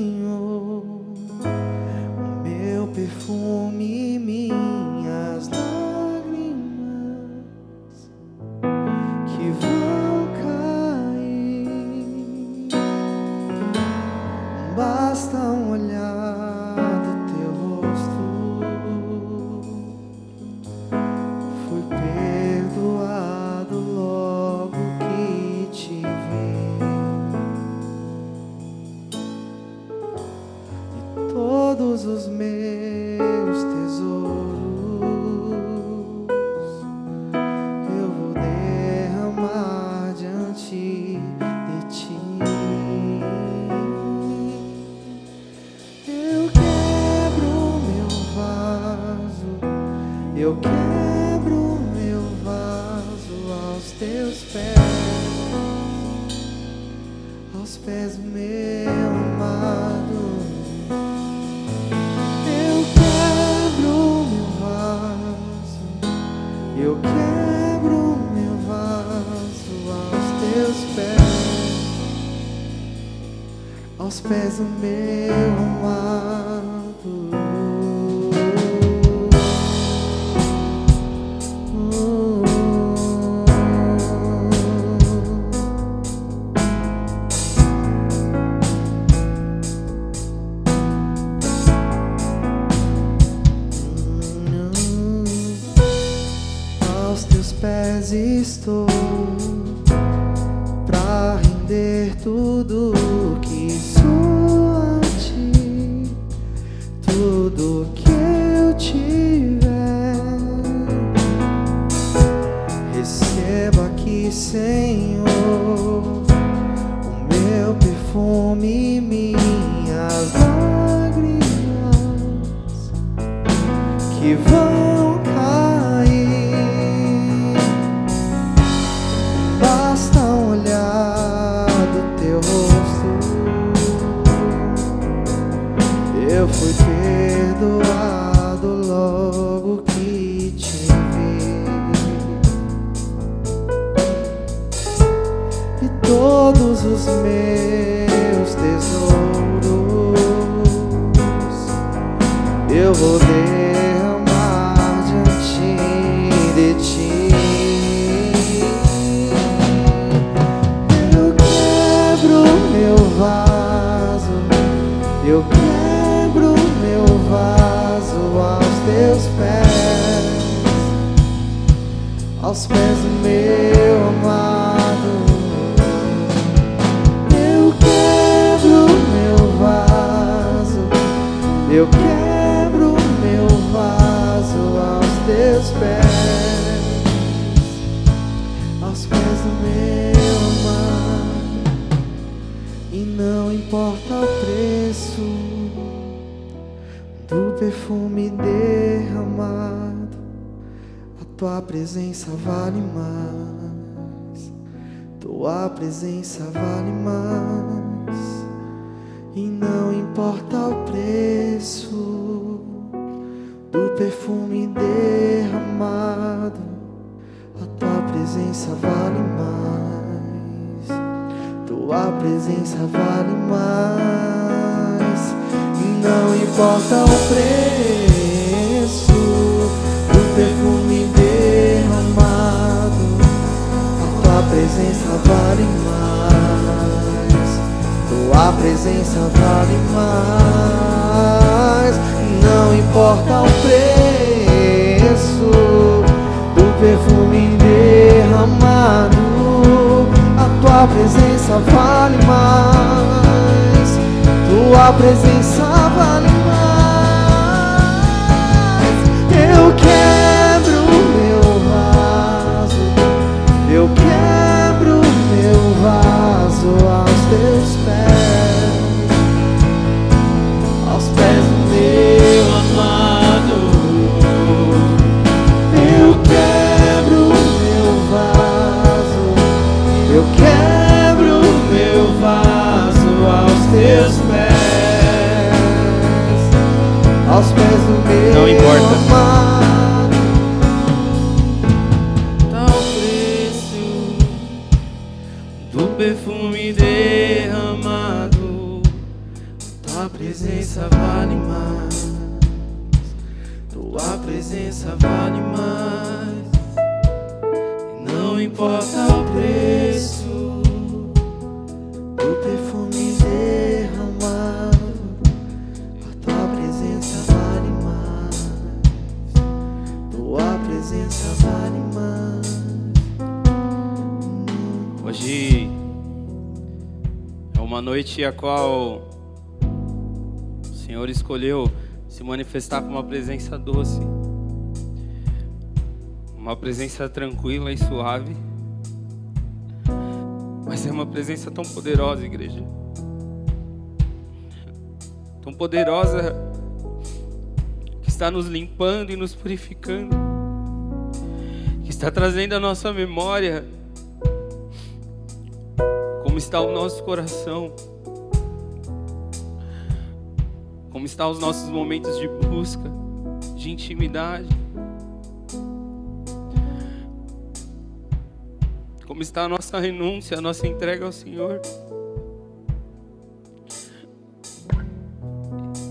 pés do meu todos os meus tesouros eu vou derramar diante de ti. Eu quebro meu vaso, eu quebro meu vaso aos teus pés, aos pés do meu amado. Perfume derramado, a tua presença vale mais. Tua presença vale mais. E não importa o preço do perfume derramado, a tua presença vale mais. Tua presença vale mais. Importa o preço do perfume derramado, a tua presença vale mais. Tua presença vale mais. Não importa o preço do perfume derramado. A tua presença vale mais. Tua presença vale mais. Não importa. Tal preço do perfume derramado, tua presença vale mais. Tua presença vale mais. Não importa o preço noite a qual o Senhor escolheu se manifestar com uma presença doce, uma presença tranquila e suave, mas é uma presença tão poderosa, igreja, tão poderosa que está nos limpando e nos purificando. está trazendo a nossa memória como está o nosso coração, como estão os nossos momentos de busca, de intimidade. Como está a nossa renúncia, a nossa entrega ao Senhor.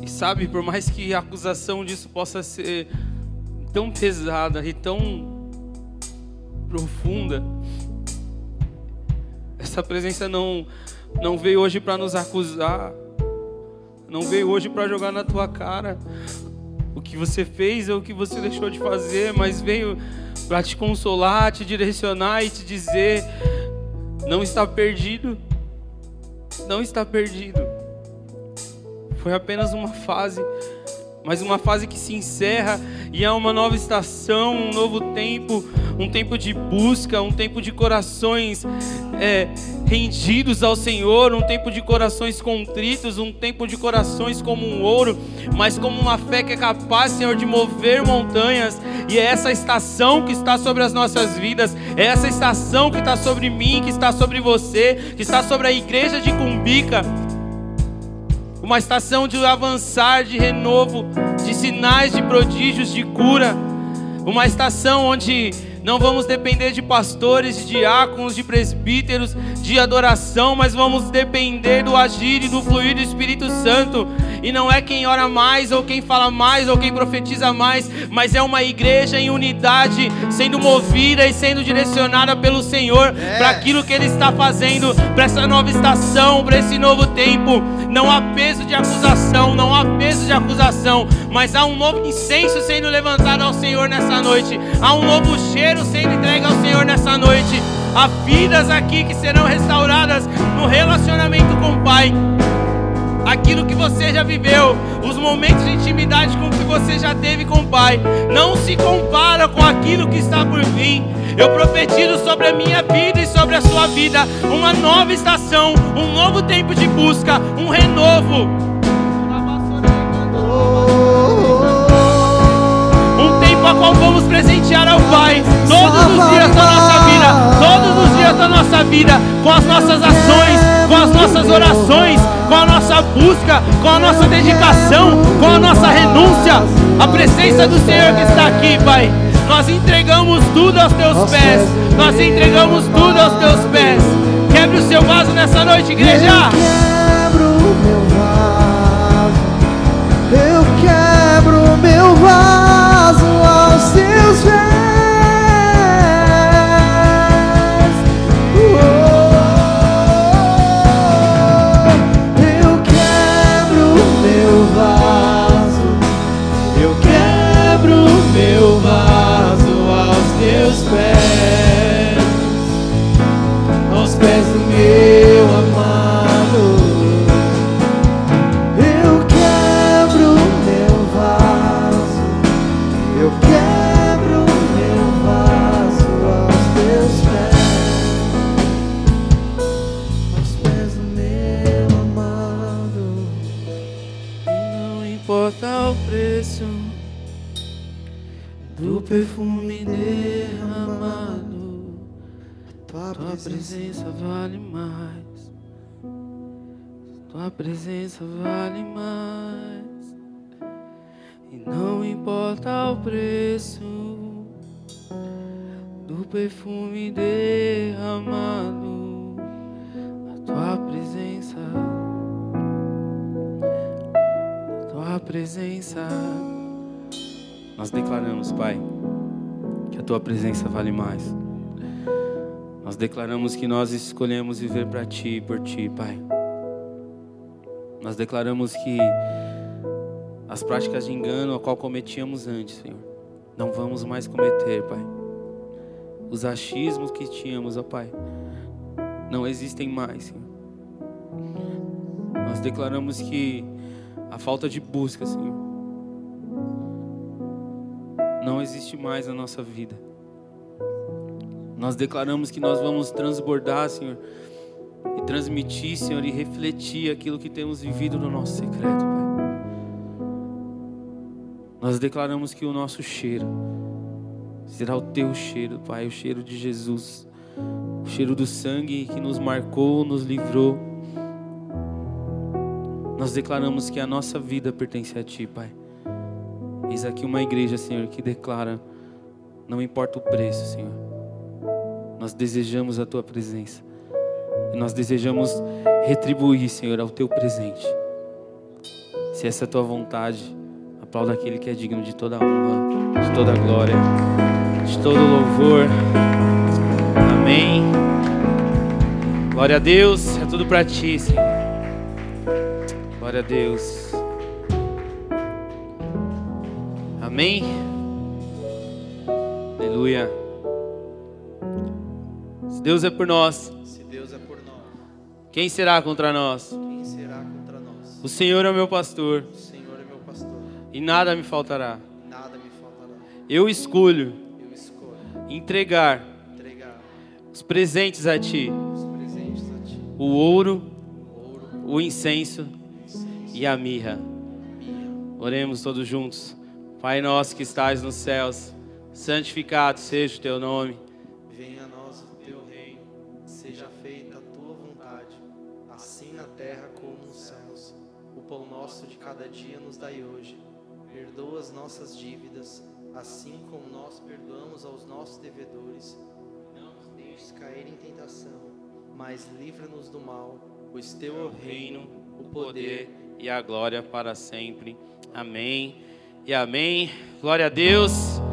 E sabe, por mais que a acusação disso possa ser tão pesada e tão profunda, essa presença não, não veio hoje para nos acusar, não veio hoje para jogar na tua cara. O que você fez ou o que você deixou de fazer, mas veio para te consolar, te direcionar e te dizer: não está perdido, não está perdido. Foi apenas uma fase, mas uma fase que se encerra e é uma nova estação, um novo tempo, um tempo de busca, um tempo de corações é, rendidos ao Senhor, um tempo de corações contritos, um tempo de corações como um ouro, mas como uma fé que é capaz, Senhor, de mover montanhas. E é essa estação que está sobre as nossas vidas, é essa estação que está sobre mim, que está sobre você, que está sobre a igreja de Cumbica uma estação de avançar, de renovo, de sinais, de prodígios, de cura, uma estação onde não vamos depender de pastores, de diáconos, de presbíteros, de adoração, mas vamos depender do agir e do fluir do Espírito Santo. E não é quem ora mais, ou quem fala mais, ou quem profetiza mais, mas é uma igreja em unidade, sendo movida e sendo direcionada pelo Senhor é. para aquilo que Ele está fazendo, para essa nova estação, para esse novo tempo. Não há peso de acusação, não há peso de acusação, mas há um novo incenso sendo levantado ao Senhor nessa noite, há um novo cheiro sendo entregue ao Senhor nessa noite. Há vidas aqui que serão restauradas no relacionamento com o Pai. Aquilo que você já viveu, os momentos de intimidade com que você já teve com o Pai, não se compara com aquilo que está por vir. Eu profetizo sobre a minha vida e sobre a sua vida uma nova estação, um novo tempo de busca, um renovo. A qual vamos presentear ao Pai todos os dias da nossa vida, todos os dias da nossa vida, com as nossas ações, com as nossas orações, com a nossa busca, com a nossa dedicação, com a nossa renúncia, a presença do Senhor que está aqui, Pai. Nós entregamos tudo aos teus pés, nós entregamos tudo aos teus pés. Quebre o seu vaso nessa noite, igreja. Eu quebro meu vaso, eu quebro meu vaso. Eu quebro o meu vaso, eu quebro meu vaso aos teus pés, presença vale mais. Tua presença vale mais. E não importa o preço do perfume derramado, a tua presença, a tua presença. Nós declaramos, Pai que a tua presença vale mais. Nós declaramos que nós escolhemos viver para ti e por ti, Pai. Nós declaramos que as práticas de engano a qual cometíamos antes, Senhor, não vamos mais cometer, Pai. Os achismos que tínhamos, ó Pai, não existem mais, Senhor. Nós declaramos que a falta de busca, Senhor, não existe mais na nossa vida. Nós declaramos que nós vamos transbordar, Senhor, e transmitir, Senhor, e refletir aquilo que temos vivido no nosso secreto, Pai. Nós declaramos que o nosso cheiro será o teu cheiro, Pai, o cheiro de Jesus, o cheiro do sangue que nos marcou, nos livrou. Nós declaramos que a nossa vida pertence a Ti, Pai. Eis aqui uma igreja, Senhor, que declara: não importa o preço, Senhor, nós desejamos a Tua presença. E nós desejamos retribuir, Senhor, ao Teu presente. Se essa é a Tua vontade, aplauda aquele que é digno de toda honra, de toda glória, de todo louvor. Amém. Glória a Deus, é tudo para Ti, Senhor. Glória a Deus. Amém. Aleluia. Deus é por nós, Se Deus é por nós, quem será contra nós? quem será contra nós? O Senhor é o meu pastor O Senhor é meu pastor, e nada me faltará. nada me faltará. Eu escolho Eu escolho entregar entregar os presentes a Ti: os presentes a Ti, o ouro, o ouro, o incenso o incenso, e a mirra. Oremos todos juntos. Pai nosso que estás nos céus, santificado seja o Teu nome. Nos dai hoje. Perdoa as nossas dívidas, assim como nós perdoamos aos nossos devedores. Não nos deixes cair em tentação, mas livra-nos do mal, pois teu é o reino, o poder e a glória para sempre. Amém e amém. Glória a Deus.